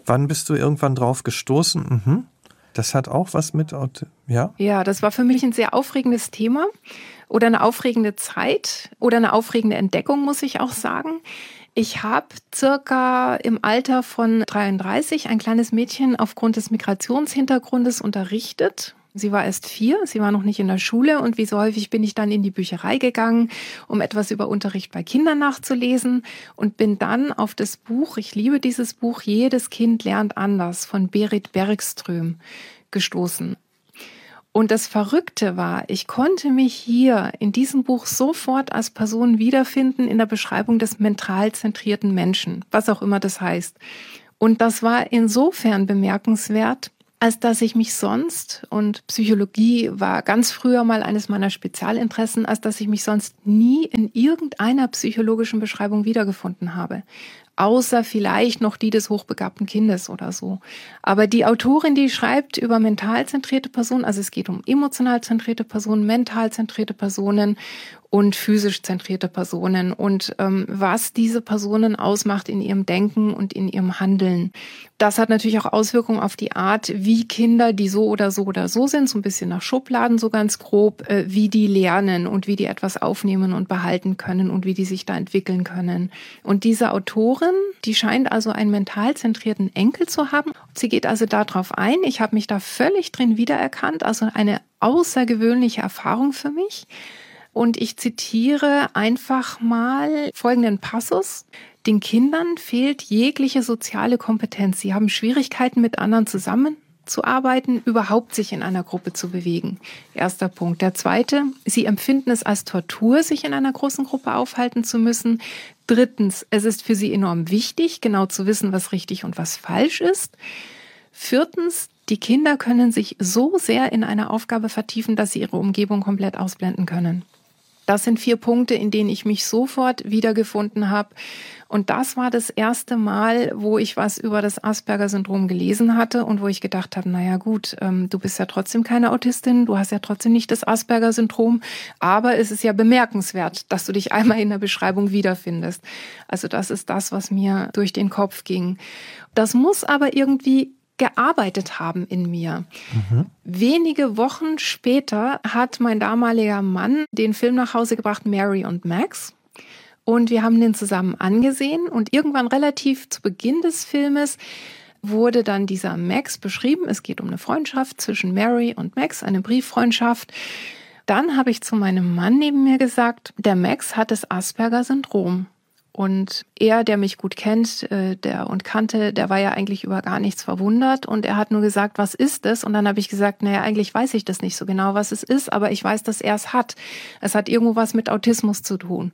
Wann bist du irgendwann drauf gestoßen? Mhm. Das hat auch was mit, ja? Ja, das war für mich ein sehr aufregendes Thema oder eine aufregende Zeit oder eine aufregende Entdeckung, muss ich auch sagen. Ich habe circa im Alter von 33 ein kleines Mädchen aufgrund des Migrationshintergrundes unterrichtet. Sie war erst vier, sie war noch nicht in der Schule und wie so häufig bin ich dann in die Bücherei gegangen, um etwas über Unterricht bei Kindern nachzulesen und bin dann auf das Buch, ich liebe dieses Buch, Jedes Kind lernt anders von Berit Bergström gestoßen. Und das Verrückte war, ich konnte mich hier in diesem Buch sofort als Person wiederfinden in der Beschreibung des mental zentrierten Menschen, was auch immer das heißt. Und das war insofern bemerkenswert, als dass ich mich sonst, und Psychologie war ganz früher mal eines meiner Spezialinteressen, als dass ich mich sonst nie in irgendeiner psychologischen Beschreibung wiedergefunden habe außer vielleicht noch die des hochbegabten Kindes oder so. Aber die Autorin, die schreibt über mental zentrierte Personen, also es geht um emotional zentrierte Personen, mental zentrierte Personen und physisch zentrierte Personen und ähm, was diese Personen ausmacht in ihrem Denken und in ihrem Handeln. Das hat natürlich auch Auswirkungen auf die Art, wie Kinder, die so oder so oder so sind, so ein bisschen nach Schubladen, so ganz grob, äh, wie die lernen und wie die etwas aufnehmen und behalten können und wie die sich da entwickeln können. Und diese Autorin, die scheint also einen mental zentrierten Enkel zu haben. Sie geht also darauf ein. Ich habe mich da völlig drin wiedererkannt, also eine außergewöhnliche Erfahrung für mich. Und ich zitiere einfach mal folgenden Passus. Den Kindern fehlt jegliche soziale Kompetenz. Sie haben Schwierigkeiten, mit anderen zusammenzuarbeiten, überhaupt sich in einer Gruppe zu bewegen. Erster Punkt. Der zweite, sie empfinden es als Tortur, sich in einer großen Gruppe aufhalten zu müssen. Drittens, es ist für sie enorm wichtig, genau zu wissen, was richtig und was falsch ist. Viertens, die Kinder können sich so sehr in eine Aufgabe vertiefen, dass sie ihre Umgebung komplett ausblenden können. Das sind vier Punkte, in denen ich mich sofort wiedergefunden habe. Und das war das erste Mal, wo ich was über das Asperger-Syndrom gelesen hatte und wo ich gedacht habe, naja gut, ähm, du bist ja trotzdem keine Autistin, du hast ja trotzdem nicht das Asperger-Syndrom, aber es ist ja bemerkenswert, dass du dich einmal in der Beschreibung wiederfindest. Also das ist das, was mir durch den Kopf ging. Das muss aber irgendwie gearbeitet haben in mir. Mhm. Wenige Wochen später hat mein damaliger Mann den Film nach Hause gebracht, Mary und Max. Und wir haben den zusammen angesehen und irgendwann relativ zu Beginn des Filmes wurde dann dieser Max beschrieben. Es geht um eine Freundschaft zwischen Mary und Max, eine Brieffreundschaft. Dann habe ich zu meinem Mann neben mir gesagt, der Max hat das Asperger-Syndrom. Und er, der mich gut kennt, äh, der und kannte, der war ja eigentlich über gar nichts verwundert und er hat nur gesagt, was ist es? Und dann habe ich gesagt, naja, eigentlich weiß ich das nicht so genau, was es ist, aber ich weiß, dass er es hat. Es hat irgendwo was mit Autismus zu tun.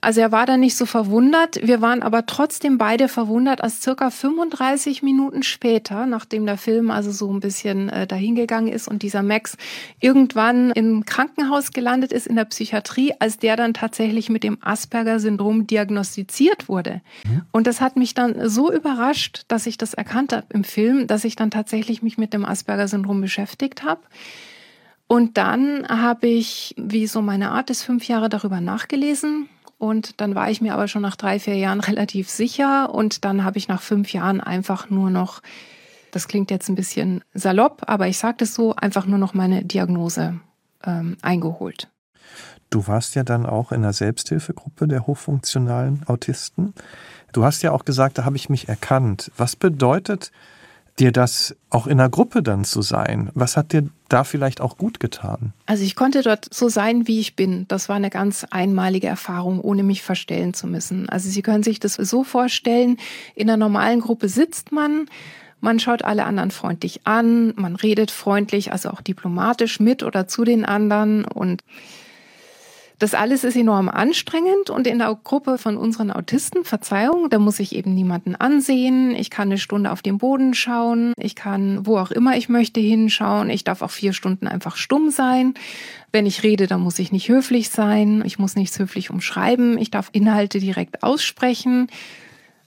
Also er war da nicht so verwundert. Wir waren aber trotzdem beide verwundert, als circa 35 Minuten später, nachdem der Film also so ein bisschen äh, dahingegangen ist und dieser Max irgendwann im Krankenhaus gelandet ist in der Psychiatrie, als der dann tatsächlich mit dem Asperger-Syndrom diagnostiziert wurde. Mhm. Und das hat mich dann so überrascht, dass ich das erkannt habe im Film, dass ich dann tatsächlich mich mit dem Asperger-Syndrom beschäftigt habe. Und dann habe ich, wie so meine Art ist, fünf Jahre darüber nachgelesen, und dann war ich mir aber schon nach drei, vier Jahren relativ sicher. Und dann habe ich nach fünf Jahren einfach nur noch, das klingt jetzt ein bisschen salopp, aber ich sage das so, einfach nur noch meine Diagnose ähm, eingeholt. Du warst ja dann auch in der Selbsthilfegruppe der hochfunktionalen Autisten. Du hast ja auch gesagt, da habe ich mich erkannt. Was bedeutet dir das auch in einer Gruppe dann zu sein? Was hat dir da vielleicht auch gut getan? Also ich konnte dort so sein, wie ich bin. Das war eine ganz einmalige Erfahrung, ohne mich verstellen zu müssen. Also Sie können sich das so vorstellen, in einer normalen Gruppe sitzt man, man schaut alle anderen freundlich an, man redet freundlich, also auch diplomatisch mit oder zu den anderen und das alles ist enorm anstrengend und in der Gruppe von unseren Autisten, Verzeihung, da muss ich eben niemanden ansehen. Ich kann eine Stunde auf den Boden schauen. Ich kann wo auch immer ich möchte hinschauen. Ich darf auch vier Stunden einfach stumm sein. Wenn ich rede, dann muss ich nicht höflich sein. Ich muss nichts höflich umschreiben. Ich darf Inhalte direkt aussprechen.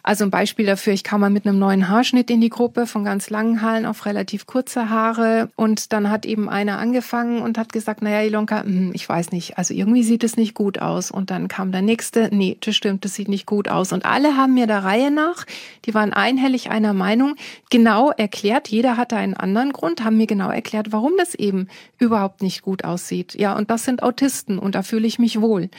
Also ein Beispiel dafür, ich kam mal mit einem neuen Haarschnitt in die Gruppe, von ganz langen Haaren auf relativ kurze Haare. Und dann hat eben einer angefangen und hat gesagt, naja, Ilonka, hm, ich weiß nicht, also irgendwie sieht es nicht gut aus. Und dann kam der nächste, nee, das stimmt, das sieht nicht gut aus. Und alle haben mir der Reihe nach, die waren einhellig einer Meinung, genau erklärt, jeder hatte einen anderen Grund, haben mir genau erklärt, warum das eben überhaupt nicht gut aussieht. Ja, und das sind Autisten und da fühle ich mich wohl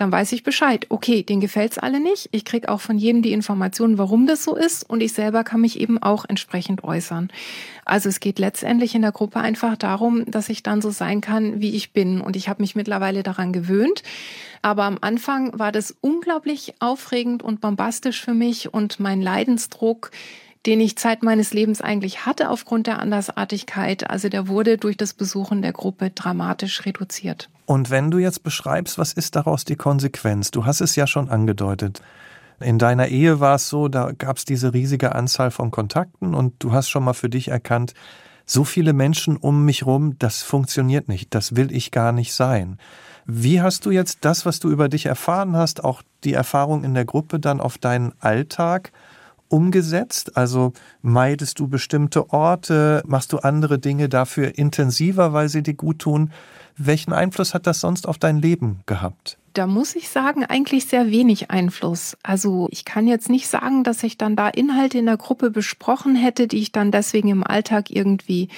dann weiß ich Bescheid. Okay, denen gefällt's alle nicht. Ich krieg auch von jedem die Informationen, warum das so ist und ich selber kann mich eben auch entsprechend äußern. Also es geht letztendlich in der Gruppe einfach darum, dass ich dann so sein kann, wie ich bin und ich habe mich mittlerweile daran gewöhnt. Aber am Anfang war das unglaublich aufregend und bombastisch für mich und mein Leidensdruck den ich Zeit meines Lebens eigentlich hatte aufgrund der Andersartigkeit. Also der wurde durch das Besuchen der Gruppe dramatisch reduziert. Und wenn du jetzt beschreibst, was ist daraus die Konsequenz? Du hast es ja schon angedeutet. In deiner Ehe war es so, da gab es diese riesige Anzahl von Kontakten und du hast schon mal für dich erkannt, so viele Menschen um mich rum, das funktioniert nicht, das will ich gar nicht sein. Wie hast du jetzt das, was du über dich erfahren hast, auch die Erfahrung in der Gruppe dann auf deinen Alltag umgesetzt? Also meidest du bestimmte Orte, machst du andere Dinge dafür intensiver, weil sie dir gut tun? Welchen Einfluss hat das sonst auf dein Leben gehabt? Da muss ich sagen, eigentlich sehr wenig Einfluss. Also ich kann jetzt nicht sagen, dass ich dann da Inhalte in der Gruppe besprochen hätte, die ich dann deswegen im Alltag irgendwie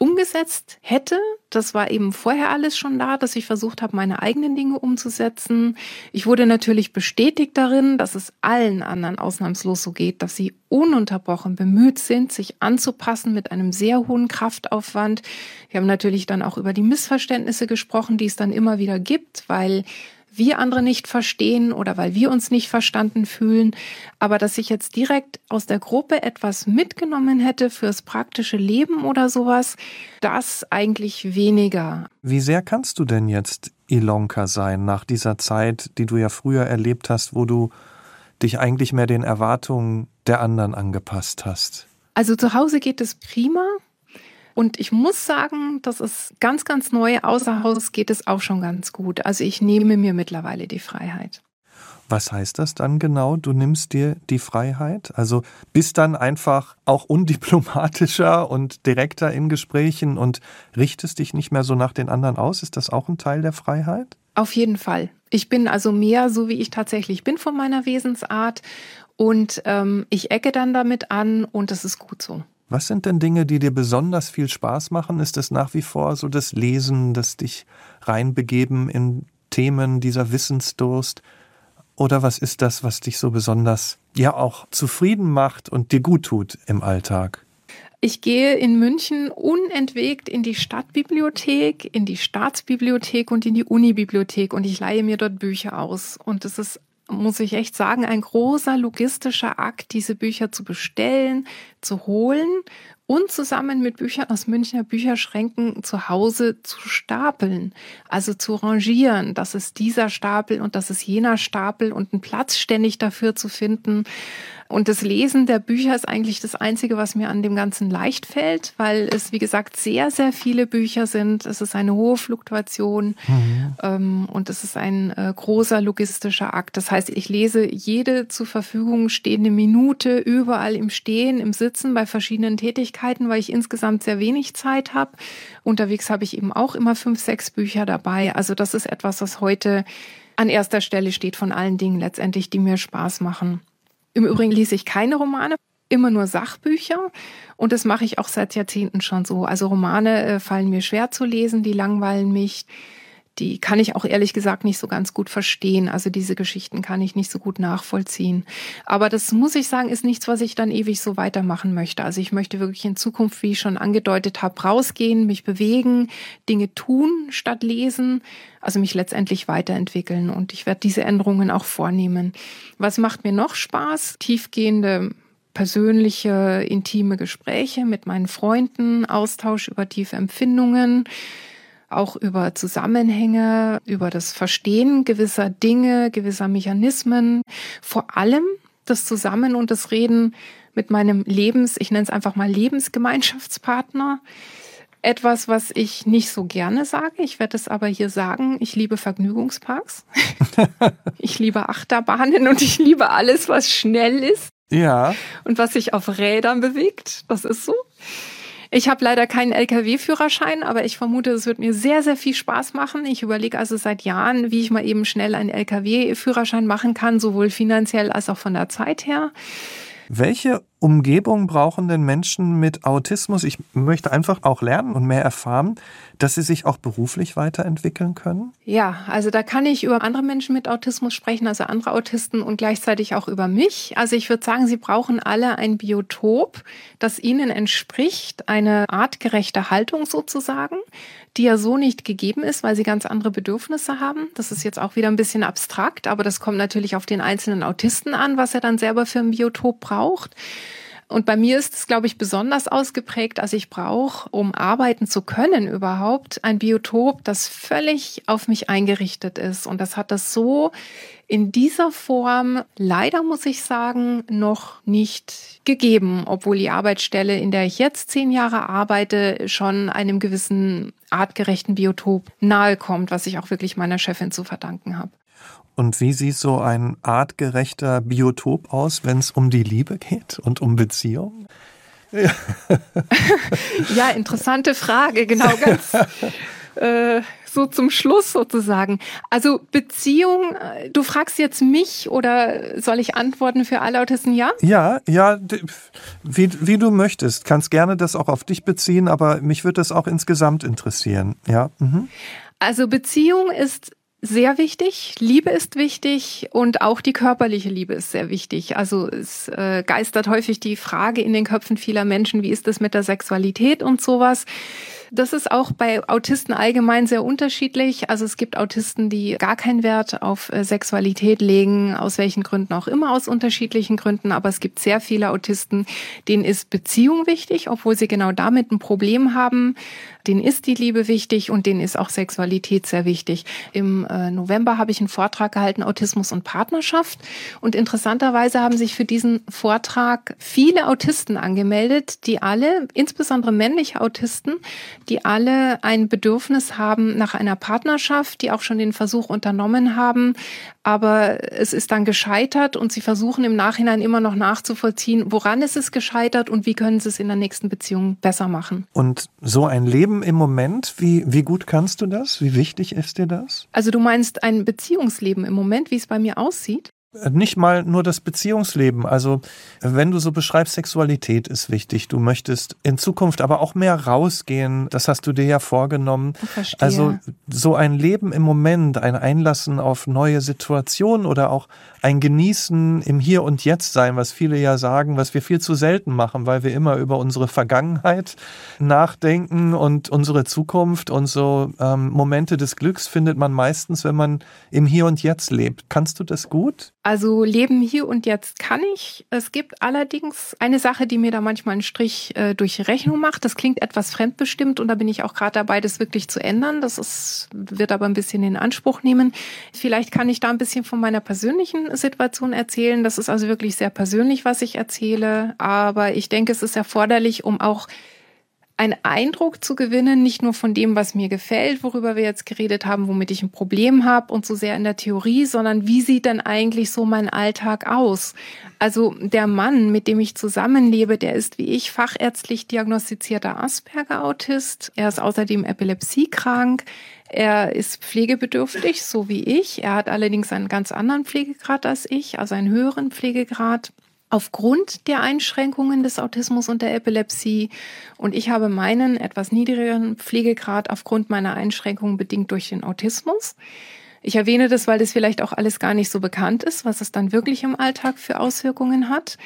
umgesetzt hätte. Das war eben vorher alles schon da, dass ich versucht habe, meine eigenen Dinge umzusetzen. Ich wurde natürlich bestätigt darin, dass es allen anderen ausnahmslos so geht, dass sie ununterbrochen bemüht sind, sich anzupassen mit einem sehr hohen Kraftaufwand. Wir haben natürlich dann auch über die Missverständnisse gesprochen, die es dann immer wieder gibt, weil wir andere nicht verstehen oder weil wir uns nicht verstanden fühlen. Aber dass ich jetzt direkt aus der Gruppe etwas mitgenommen hätte fürs praktische Leben oder sowas, das eigentlich weniger. Wie sehr kannst du denn jetzt Ilonka sein nach dieser Zeit, die du ja früher erlebt hast, wo du dich eigentlich mehr den Erwartungen der anderen angepasst hast? Also zu Hause geht es prima. Und ich muss sagen, das ist ganz, ganz neu. Außer Haus geht es auch schon ganz gut. Also ich nehme mir mittlerweile die Freiheit. Was heißt das dann genau? Du nimmst dir die Freiheit? Also bist dann einfach auch undiplomatischer und direkter in Gesprächen und richtest dich nicht mehr so nach den anderen aus? Ist das auch ein Teil der Freiheit? Auf jeden Fall. Ich bin also mehr so, wie ich tatsächlich bin von meiner Wesensart und ähm, ich ecke dann damit an und das ist gut so. Was sind denn Dinge, die dir besonders viel Spaß machen? Ist es nach wie vor so das Lesen, das dich reinbegeben in Themen, dieser Wissensdurst? Oder was ist das, was dich so besonders ja auch zufrieden macht und dir gut tut im Alltag? Ich gehe in München unentwegt in die Stadtbibliothek, in die Staatsbibliothek und in die Unibibliothek und ich leihe mir dort Bücher aus. Und es ist muss ich echt sagen, ein großer logistischer Akt, diese Bücher zu bestellen, zu holen und zusammen mit Büchern aus Münchner Bücherschränken zu Hause zu stapeln, also zu rangieren. Das ist dieser Stapel und das ist jener Stapel und einen Platz ständig dafür zu finden. Und das Lesen der Bücher ist eigentlich das Einzige, was mir an dem Ganzen leicht fällt, weil es, wie gesagt, sehr, sehr viele Bücher sind. Es ist eine hohe Fluktuation mhm. ähm, und es ist ein äh, großer logistischer Akt. Das heißt, ich lese jede zur Verfügung stehende Minute überall im Stehen, im Sitzen, bei verschiedenen Tätigkeiten, weil ich insgesamt sehr wenig Zeit habe. Unterwegs habe ich eben auch immer fünf, sechs Bücher dabei. Also das ist etwas, was heute an erster Stelle steht von allen Dingen letztendlich, die mir Spaß machen. Im Übrigen lese ich keine Romane, immer nur Sachbücher und das mache ich auch seit Jahrzehnten schon so. Also Romane äh, fallen mir schwer zu lesen, die langweilen mich die kann ich auch ehrlich gesagt nicht so ganz gut verstehen. Also diese Geschichten kann ich nicht so gut nachvollziehen. Aber das muss ich sagen, ist nichts, was ich dann ewig so weitermachen möchte. Also ich möchte wirklich in Zukunft, wie ich schon angedeutet habe, rausgehen, mich bewegen, Dinge tun statt lesen, also mich letztendlich weiterentwickeln. Und ich werde diese Änderungen auch vornehmen. Was macht mir noch Spaß? Tiefgehende persönliche, intime Gespräche mit meinen Freunden, Austausch über tiefe Empfindungen auch über Zusammenhänge, über das Verstehen gewisser Dinge, gewisser Mechanismen, vor allem das Zusammen und das Reden mit meinem Lebens, ich nenne es einfach mal Lebensgemeinschaftspartner. Etwas, was ich nicht so gerne sage, ich werde es aber hier sagen, ich liebe Vergnügungsparks. ich liebe Achterbahnen und ich liebe alles, was schnell ist. Ja. Und was sich auf Rädern bewegt. Das ist so. Ich habe leider keinen Lkw-Führerschein, aber ich vermute, es wird mir sehr, sehr viel Spaß machen. Ich überlege also seit Jahren, wie ich mal eben schnell einen Lkw-Führerschein machen kann, sowohl finanziell als auch von der Zeit her. Welche Umgebung brauchen denn Menschen mit Autismus? Ich möchte einfach auch lernen und mehr erfahren, dass sie sich auch beruflich weiterentwickeln können. Ja, also da kann ich über andere Menschen mit Autismus sprechen, also andere Autisten und gleichzeitig auch über mich. Also ich würde sagen, sie brauchen alle ein Biotop, das ihnen entspricht, eine artgerechte Haltung sozusagen, die ja so nicht gegeben ist, weil sie ganz andere Bedürfnisse haben. Das ist jetzt auch wieder ein bisschen abstrakt, aber das kommt natürlich auf den einzelnen Autisten an, was er dann selber für ein Biotop braucht. Und bei mir ist es, glaube ich, besonders ausgeprägt. Also ich brauche, um arbeiten zu können überhaupt, ein Biotop, das völlig auf mich eingerichtet ist. Und das hat das so in dieser Form, leider muss ich sagen, noch nicht gegeben, obwohl die Arbeitsstelle, in der ich jetzt zehn Jahre arbeite, schon einem gewissen artgerechten Biotop nahe kommt, was ich auch wirklich meiner Chefin zu verdanken habe. Und wie sieht so ein artgerechter Biotop aus, wenn es um die Liebe geht und um Beziehung? Ja, ja interessante Frage, genau ganz. Äh, so zum Schluss sozusagen. Also Beziehung, äh, du fragst jetzt mich oder soll ich antworten für alle Autisten? Ja? Ja, ja, wie, wie du möchtest. Kannst gerne das auch auf dich beziehen, aber mich würde das auch insgesamt interessieren. Ja. Mhm. Also Beziehung ist sehr wichtig. Liebe ist wichtig und auch die körperliche Liebe ist sehr wichtig. Also es äh, geistert häufig die Frage in den Köpfen vieler Menschen, wie ist das mit der Sexualität und sowas. Das ist auch bei Autisten allgemein sehr unterschiedlich. Also es gibt Autisten, die gar keinen Wert auf äh, Sexualität legen, aus welchen Gründen auch immer, aus unterschiedlichen Gründen. Aber es gibt sehr viele Autisten, denen ist Beziehung wichtig, obwohl sie genau damit ein Problem haben. Denen ist die Liebe wichtig und denen ist auch Sexualität sehr wichtig. Im äh, November habe ich einen Vortrag gehalten, Autismus und Partnerschaft. Und interessanterweise haben sich für diesen Vortrag viele Autisten angemeldet, die alle, insbesondere männliche Autisten, die alle ein Bedürfnis haben nach einer Partnerschaft, die auch schon den Versuch unternommen haben, aber es ist dann gescheitert und sie versuchen im Nachhinein immer noch nachzuvollziehen, woran ist es gescheitert und wie können sie es in der nächsten Beziehung besser machen. Und so ein Leben im Moment, wie, wie gut kannst du das? Wie wichtig ist dir das? Also du meinst ein Beziehungsleben im Moment, wie es bei mir aussieht? Nicht mal nur das Beziehungsleben. Also, wenn du so beschreibst, Sexualität ist wichtig. Du möchtest in Zukunft aber auch mehr rausgehen. Das hast du dir ja vorgenommen. Also, so ein Leben im Moment, ein Einlassen auf neue Situationen oder auch ein Genießen im Hier und Jetzt sein, was viele ja sagen, was wir viel zu selten machen, weil wir immer über unsere Vergangenheit nachdenken und unsere Zukunft und so ähm, Momente des Glücks findet man meistens, wenn man im Hier und Jetzt lebt. Kannst du das gut? Also Leben hier und jetzt kann ich. Es gibt allerdings eine Sache, die mir da manchmal einen Strich äh, durch die Rechnung macht. Das klingt etwas fremdbestimmt und da bin ich auch gerade dabei, das wirklich zu ändern. Das ist, wird aber ein bisschen in Anspruch nehmen. Vielleicht kann ich da ein bisschen von meiner persönlichen Situation erzählen. Das ist also wirklich sehr persönlich, was ich erzähle. Aber ich denke, es ist erforderlich, um auch einen Eindruck zu gewinnen, nicht nur von dem, was mir gefällt, worüber wir jetzt geredet haben, womit ich ein Problem habe und so sehr in der Theorie, sondern wie sieht denn eigentlich so mein Alltag aus? Also der Mann, mit dem ich zusammenlebe, der ist wie ich fachärztlich diagnostizierter Asperger-Autist. Er ist außerdem epilepsiekrank. Er ist pflegebedürftig, so wie ich. Er hat allerdings einen ganz anderen Pflegegrad als ich, also einen höheren Pflegegrad aufgrund der Einschränkungen des Autismus und der Epilepsie. Und ich habe meinen etwas niedrigeren Pflegegrad aufgrund meiner Einschränkungen bedingt durch den Autismus. Ich erwähne das, weil das vielleicht auch alles gar nicht so bekannt ist, was es dann wirklich im Alltag für Auswirkungen hat.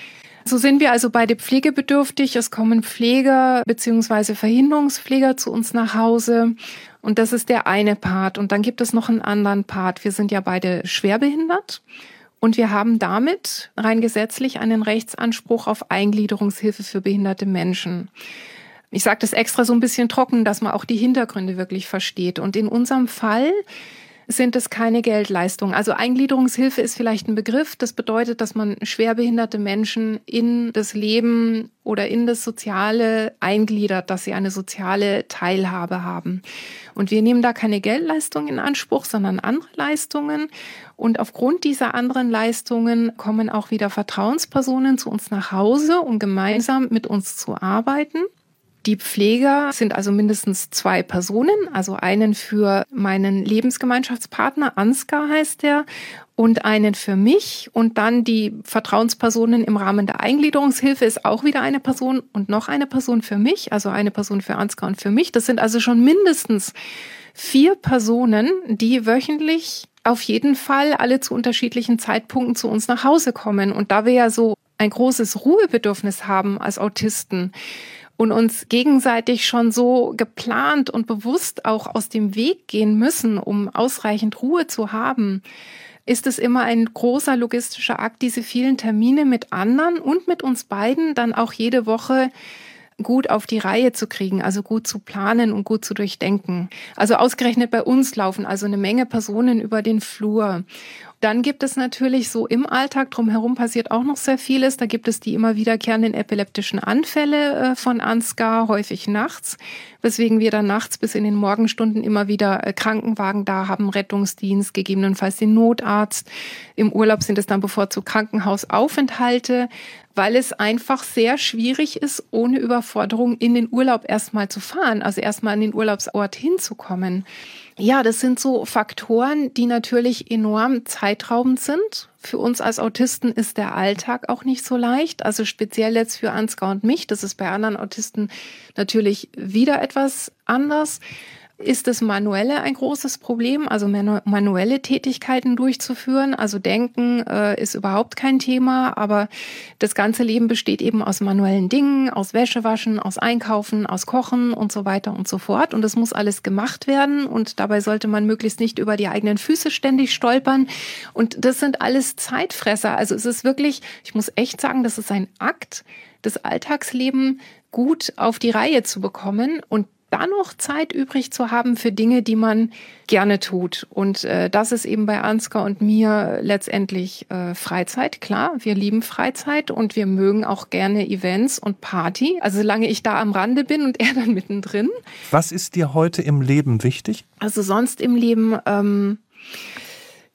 So sind wir also beide pflegebedürftig. Es kommen Pfleger beziehungsweise Verhinderungspfleger zu uns nach Hause. Und das ist der eine Part. Und dann gibt es noch einen anderen Part. Wir sind ja beide schwerbehindert. Und wir haben damit rein gesetzlich einen Rechtsanspruch auf Eingliederungshilfe für behinderte Menschen. Ich sage das extra so ein bisschen trocken, dass man auch die Hintergründe wirklich versteht. Und in unserem Fall sind es keine Geldleistungen. Also Eingliederungshilfe ist vielleicht ein Begriff. Das bedeutet, dass man schwerbehinderte Menschen in das Leben oder in das Soziale eingliedert, dass sie eine soziale Teilhabe haben. Und wir nehmen da keine Geldleistungen in Anspruch, sondern andere Leistungen. Und aufgrund dieser anderen Leistungen kommen auch wieder Vertrauenspersonen zu uns nach Hause, um gemeinsam mit uns zu arbeiten. Die Pfleger sind also mindestens zwei Personen, also einen für meinen Lebensgemeinschaftspartner, Ansgar heißt der, und einen für mich. Und dann die Vertrauenspersonen im Rahmen der Eingliederungshilfe ist auch wieder eine Person und noch eine Person für mich, also eine Person für Ansgar und für mich. Das sind also schon mindestens vier Personen, die wöchentlich auf jeden Fall alle zu unterschiedlichen Zeitpunkten zu uns nach Hause kommen. Und da wir ja so ein großes Ruhebedürfnis haben als Autisten, und uns gegenseitig schon so geplant und bewusst auch aus dem Weg gehen müssen, um ausreichend Ruhe zu haben, ist es immer ein großer logistischer Akt, diese vielen Termine mit anderen und mit uns beiden dann auch jede Woche gut auf die Reihe zu kriegen, also gut zu planen und gut zu durchdenken. Also ausgerechnet bei uns laufen also eine Menge Personen über den Flur. Dann gibt es natürlich so im Alltag drumherum passiert auch noch sehr vieles. Da gibt es die immer wiederkehrenden epileptischen Anfälle äh, von Ansgar, häufig nachts, weswegen wir dann nachts bis in den Morgenstunden immer wieder äh, Krankenwagen da haben, Rettungsdienst, gegebenenfalls den Notarzt. Im Urlaub sind es dann bevorzugt Krankenhausaufenthalte, weil es einfach sehr schwierig ist, ohne Überforderung in den Urlaub erstmal zu fahren, also erstmal an den Urlaubsort hinzukommen. Ja, das sind so Faktoren, die natürlich enorm zeitraubend sind. Für uns als Autisten ist der Alltag auch nicht so leicht. Also speziell jetzt für Ansgar und mich. Das ist bei anderen Autisten natürlich wieder etwas anders ist das Manuelle ein großes Problem, also manuelle Tätigkeiten durchzuführen. Also Denken äh, ist überhaupt kein Thema, aber das ganze Leben besteht eben aus manuellen Dingen, aus Wäschewaschen, aus Einkaufen, aus Kochen und so weiter und so fort. Und das muss alles gemacht werden und dabei sollte man möglichst nicht über die eigenen Füße ständig stolpern. Und das sind alles Zeitfresser. Also es ist wirklich, ich muss echt sagen, das ist ein Akt, das Alltagsleben gut auf die Reihe zu bekommen. Und da noch Zeit übrig zu haben für Dinge, die man gerne tut. Und äh, das ist eben bei Ansgar und mir letztendlich äh, Freizeit. Klar, wir lieben Freizeit und wir mögen auch gerne Events und Party. Also solange ich da am Rande bin und er dann mittendrin. Was ist dir heute im Leben wichtig? Also sonst im Leben. Ähm,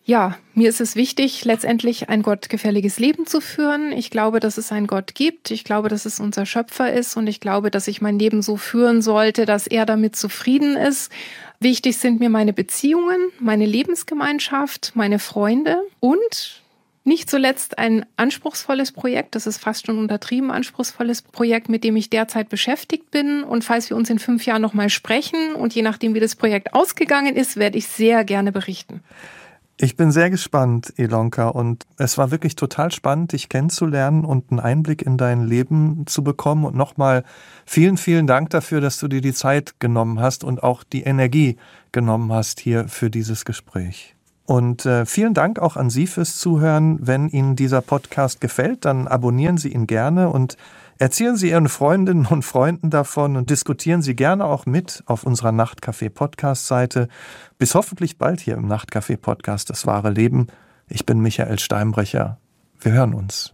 ja, mir ist es wichtig, letztendlich ein gottgefälliges Leben zu führen. Ich glaube, dass es einen Gott gibt. Ich glaube, dass es unser Schöpfer ist. Und ich glaube, dass ich mein Leben so führen sollte, dass er damit zufrieden ist. Wichtig sind mir meine Beziehungen, meine Lebensgemeinschaft, meine Freunde und nicht zuletzt ein anspruchsvolles Projekt, das ist fast schon untertrieben anspruchsvolles Projekt, mit dem ich derzeit beschäftigt bin. Und falls wir uns in fünf Jahren nochmal sprechen und je nachdem, wie das Projekt ausgegangen ist, werde ich sehr gerne berichten. Ich bin sehr gespannt, Elonka, und es war wirklich total spannend, dich kennenzulernen und einen Einblick in dein Leben zu bekommen. Und nochmal vielen, vielen Dank dafür, dass du dir die Zeit genommen hast und auch die Energie genommen hast hier für dieses Gespräch. Und äh, vielen Dank auch an Sie fürs Zuhören. Wenn Ihnen dieser Podcast gefällt, dann abonnieren Sie ihn gerne und erzählen Sie Ihren Freundinnen und Freunden davon und diskutieren Sie gerne auch mit auf unserer Nachtcafé Podcast Seite. Bis hoffentlich bald hier im Nachtcafé Podcast Das wahre Leben. Ich bin Michael Steinbrecher. Wir hören uns.